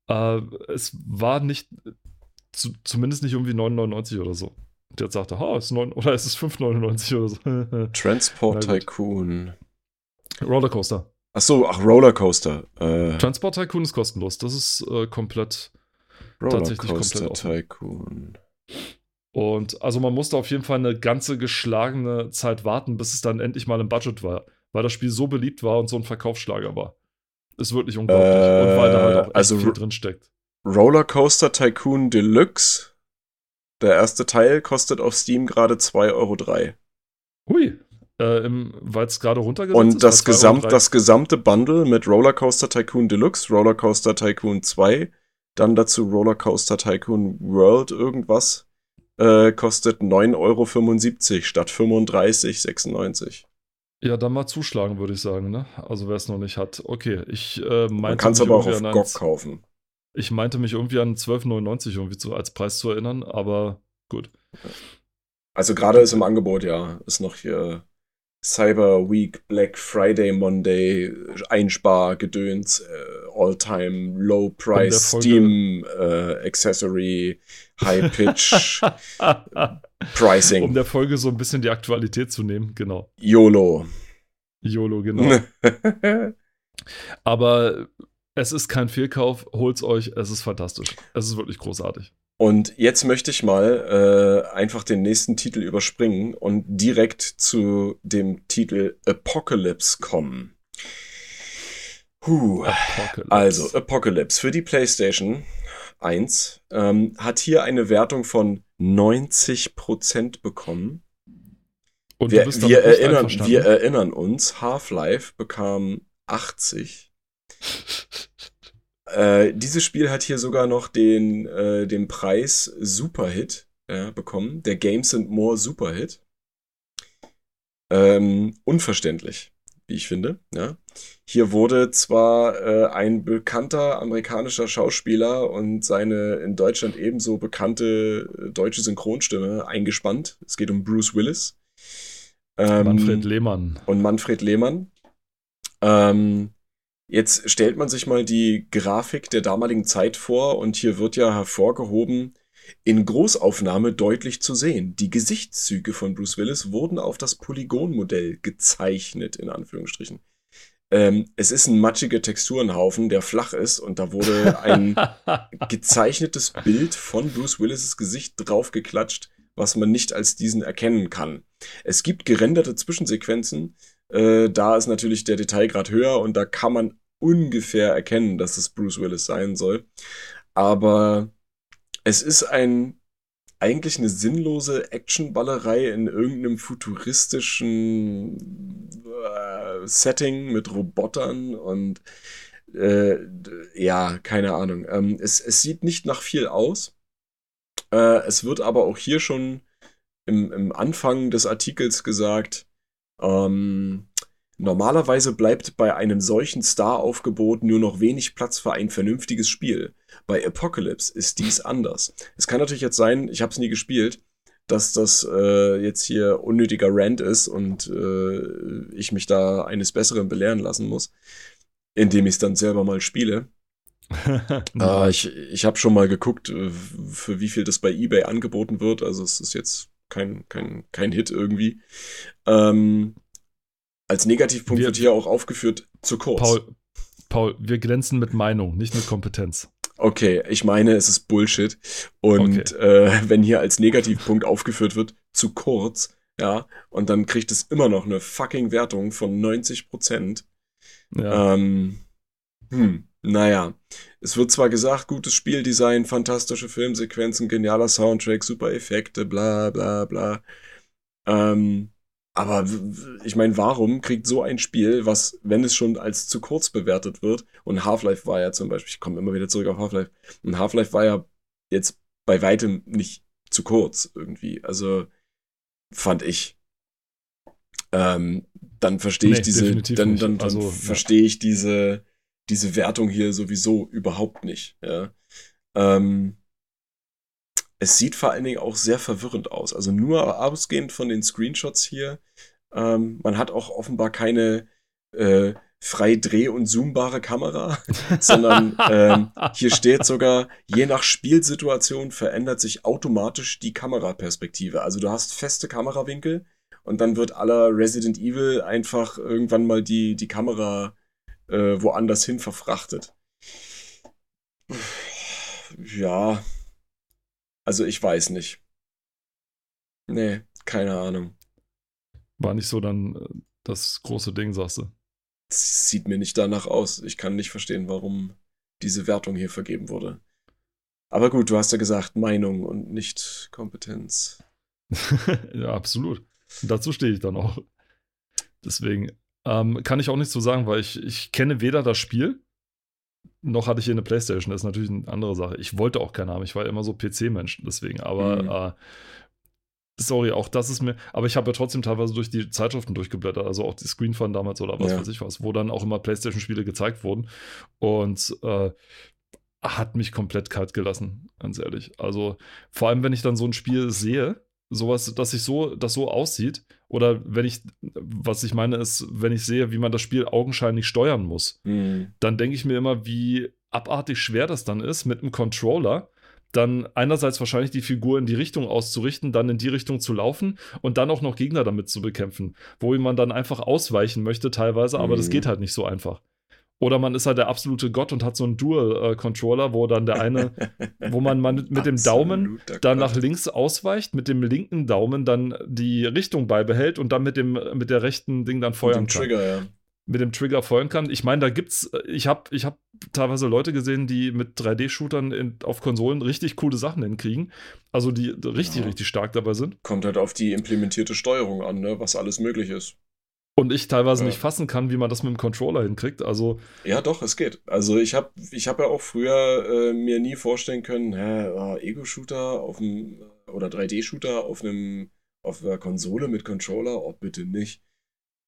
äh, es war nicht, zu, zumindest nicht irgendwie 9,99 oder so der jetzt sagte, ha, ist 9 oder ist es 5,99 oder so. Transport Tycoon. Rollercoaster. Ach so, ach, Rollercoaster. Äh, Transport Tycoon ist kostenlos. Das ist äh, komplett tatsächlich komplett offen. Tycoon. Und also man musste auf jeden Fall eine ganze geschlagene Zeit warten, bis es dann endlich mal im Budget war, weil das Spiel so beliebt war und so ein Verkaufsschlager war. Ist wirklich unglaublich. Äh, und weil da halt auch echt also viel drin steckt. Rollercoaster Tycoon Deluxe der erste Teil kostet auf Steam gerade 2,03 Euro. Hui, äh, weil es gerade runtergesetzt Und ist, das, Gesamt, das gesamte Bundle mit Rollercoaster Tycoon Deluxe, Rollercoaster Tycoon 2, dann dazu Rollercoaster Tycoon World irgendwas, äh, kostet 9,75 Euro statt 35,96. Ja, dann mal zuschlagen, würde ich sagen, ne? Also wer es noch nicht hat. Okay, ich äh, meinte. Man kann es aber auch auf GOG kaufen. Ich meinte mich irgendwie an 12,99 irgendwie zu, als Preis zu erinnern, aber gut. Also gerade ist im Angebot, ja. Ist noch hier Cyber Week, Black Friday, Monday, Einspar-Gedöns, äh, All-Time Low Price, Steam äh, Accessory, High Pitch Pricing. Um der Folge so ein bisschen die Aktualität zu nehmen, genau. YOLO. YOLO, genau. Aber es ist kein Fehlkauf, holt's euch, es ist fantastisch. Es ist wirklich großartig. Und jetzt möchte ich mal äh, einfach den nächsten Titel überspringen und direkt zu dem Titel Apocalypse kommen. Huh. Apocalypse. Also, Apocalypse für die PlayStation 1 ähm, hat hier eine Wertung von 90% bekommen. Und wir, wir erinnern, wir erinnern uns, Half-Life bekam 80 äh, dieses Spiel hat hier sogar noch den, äh, den Preis Superhit ja, bekommen. Der Games and More Superhit. Ähm, unverständlich, wie ich finde. Ja. Hier wurde zwar äh, ein bekannter amerikanischer Schauspieler und seine in Deutschland ebenso bekannte äh, deutsche Synchronstimme eingespannt. Es geht um Bruce Willis. Ähm, Manfred Lehmann. Und Manfred Lehmann. Ähm, Jetzt stellt man sich mal die Grafik der damaligen Zeit vor und hier wird ja hervorgehoben, in Großaufnahme deutlich zu sehen. Die Gesichtszüge von Bruce Willis wurden auf das Polygonmodell gezeichnet, in Anführungsstrichen. Ähm, es ist ein matschiger Texturenhaufen, der flach ist und da wurde ein gezeichnetes Bild von Bruce Willis' Gesicht draufgeklatscht, was man nicht als diesen erkennen kann. Es gibt gerenderte Zwischensequenzen, äh, da ist natürlich der Detailgrad höher und da kann man ungefähr erkennen, dass es Bruce Willis sein soll. Aber es ist ein eigentlich eine sinnlose Actionballerei in irgendeinem futuristischen äh, Setting mit Robotern und äh, ja, keine Ahnung. Ähm, es, es sieht nicht nach viel aus. Äh, es wird aber auch hier schon im, im Anfang des Artikels gesagt, ähm, Normalerweise bleibt bei einem solchen Star-Aufgebot nur noch wenig Platz für ein vernünftiges Spiel. Bei Apocalypse ist dies anders. Es kann natürlich jetzt sein, ich habe es nie gespielt, dass das äh, jetzt hier unnötiger Rant ist und äh, ich mich da eines Besseren belehren lassen muss, indem ich es dann selber mal spiele. äh, ich ich habe schon mal geguckt, äh, für wie viel das bei eBay angeboten wird. Also es ist jetzt kein, kein, kein Hit irgendwie. Ähm, als Negativpunkt wir, wird hier auch aufgeführt, zu kurz. Paul, Paul, wir glänzen mit Meinung, nicht mit Kompetenz. Okay, ich meine, es ist Bullshit. Und okay. äh, wenn hier als Negativpunkt aufgeführt wird, zu kurz, ja, und dann kriegt es immer noch eine fucking Wertung von 90 Prozent. Ja. Ähm, hm, naja. Es wird zwar gesagt, gutes Spieldesign, fantastische Filmsequenzen, genialer Soundtrack, super Effekte, bla bla bla. Ähm, aber ich meine, warum kriegt so ein Spiel, was, wenn es schon als zu kurz bewertet wird, und Half-Life war ja zum Beispiel, ich komme immer wieder zurück auf Half-Life, und Half-Life war ja jetzt bei weitem nicht zu kurz irgendwie. Also fand ich. Ähm, dann verstehe ich Nee, diese, definitiv dann, dann, dann Also, ja. verstehe ich diese, diese Wertung hier sowieso überhaupt nicht. Ja. Ähm, es sieht vor allen Dingen auch sehr verwirrend aus. Also nur ausgehend von den Screenshots hier. Ähm, man hat auch offenbar keine äh, frei dreh- und zoombare Kamera, sondern ähm, hier steht sogar, je nach Spielsituation verändert sich automatisch die Kameraperspektive. Also du hast feste Kamerawinkel und dann wird aller Resident Evil einfach irgendwann mal die, die Kamera äh, woanders hin verfrachtet. Ja. Also ich weiß nicht. Nee, keine Ahnung. War nicht so dann äh, das große Ding, sagst du. Sieht mir nicht danach aus. Ich kann nicht verstehen, warum diese Wertung hier vergeben wurde. Aber gut, du hast ja gesagt, Meinung und nicht Kompetenz. ja, absolut. Und dazu stehe ich dann auch. Deswegen ähm, kann ich auch nichts zu sagen, weil ich, ich kenne weder das Spiel, noch hatte ich hier eine Playstation. Das ist natürlich eine andere Sache. Ich wollte auch keine haben. Ich war immer so PC-Mensch, deswegen. Aber Mhm. äh, sorry, auch das ist mir. Aber ich habe ja trotzdem teilweise durch die Zeitschriften durchgeblättert, also auch die Screen Fun damals oder was Ja. weiß ich was, wo dann auch immer Playstation-Spiele gezeigt wurden. Und äh, hat mich komplett kalt gelassen, ganz ehrlich. Also vor allem, wenn ich dann so ein Spiel sehe, sowas, dass ich so, das so aussieht, oder wenn ich, was ich meine, ist, wenn ich sehe, wie man das Spiel augenscheinlich steuern muss, Hm. dann denke ich mir immer, wie abartig schwer das dann ist, mit einem Controller dann einerseits wahrscheinlich die Figur in die Richtung auszurichten, dann in die Richtung zu laufen und dann auch noch Gegner damit zu bekämpfen, wo man dann einfach ausweichen möchte teilweise, aber das Mhm. geht halt nicht so einfach. Oder man ist halt der absolute Gott und hat so einen Dual-Controller, wo dann der eine, wo man mit, mit dem Daumen dann nach links ausweicht, mit dem linken Daumen dann die Richtung beibehält und dann mit dem mit der rechten Ding dann Mit feuern dem kann Trigger, ja. mit dem Trigger feuern kann. Ich meine, da gibt's, ich habe ich hab teilweise Leute gesehen, die mit 3D-Shootern in- auf Konsolen richtig coole Sachen hinkriegen. Also die richtig, Ja. richtig stark dabei sind. Kommt halt auf die implementierte Steuerung an, ne, was alles möglich ist. Und ich teilweise Ja. nicht fassen kann, wie man das mit dem Controller hinkriegt. Also, Ja, doch, es geht. Also ich habe ich hab ja auch früher äh, mir nie vorstellen können, hä, ah, Ego-Shooter auf dem oder 3D-Shooter auf einem auf einer Konsole mit Controller, oh bitte nicht.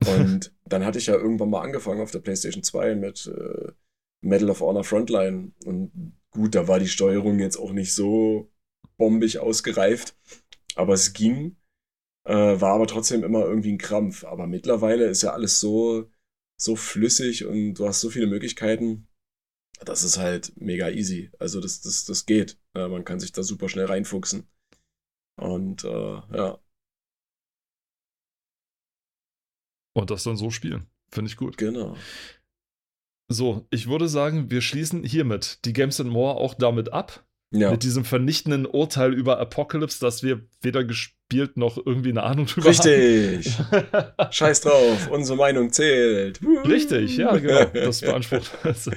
Und dann hatte ich ja irgendwann mal angefangen auf der PlayStation 2 mit äh, Medal of Honor Frontline. Und gut, da war die Steuerung jetzt auch nicht so bombig ausgereift, aber es ging. Äh, war aber trotzdem immer irgendwie ein Krampf. Aber mittlerweile ist ja alles so, so flüssig und du hast so viele Möglichkeiten. Das ist halt mega easy. Also das, das, das geht. Ja, man kann sich da super schnell reinfuchsen. Und äh, ja, und das dann so spielen. Finde ich gut. genau. So, ich würde sagen, wir schließen hiermit die Games and More auch damit ab. Ja, Mit diesem vernichtenden Urteil über Apocalypse, dass wir weder gespielt noch irgendwie eine Ahnung drüber richtig. haben. Scheiß drauf, unsere Meinung zählt. Richtig, ja, genau. Das beansprucht.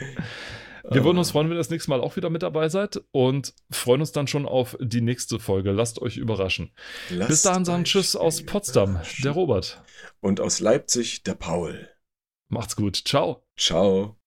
Wir würden uns freuen, wenn ihr das nächste Mal auch wieder mit dabei seid und freuen uns dann schon auf die nächste Folge. Lasst euch überraschen. Lasst Bis dahin sagen Tschüss aus Potsdam, der Robert. Und aus Leipzig der Paul. Macht's gut. Ciao. Ciao.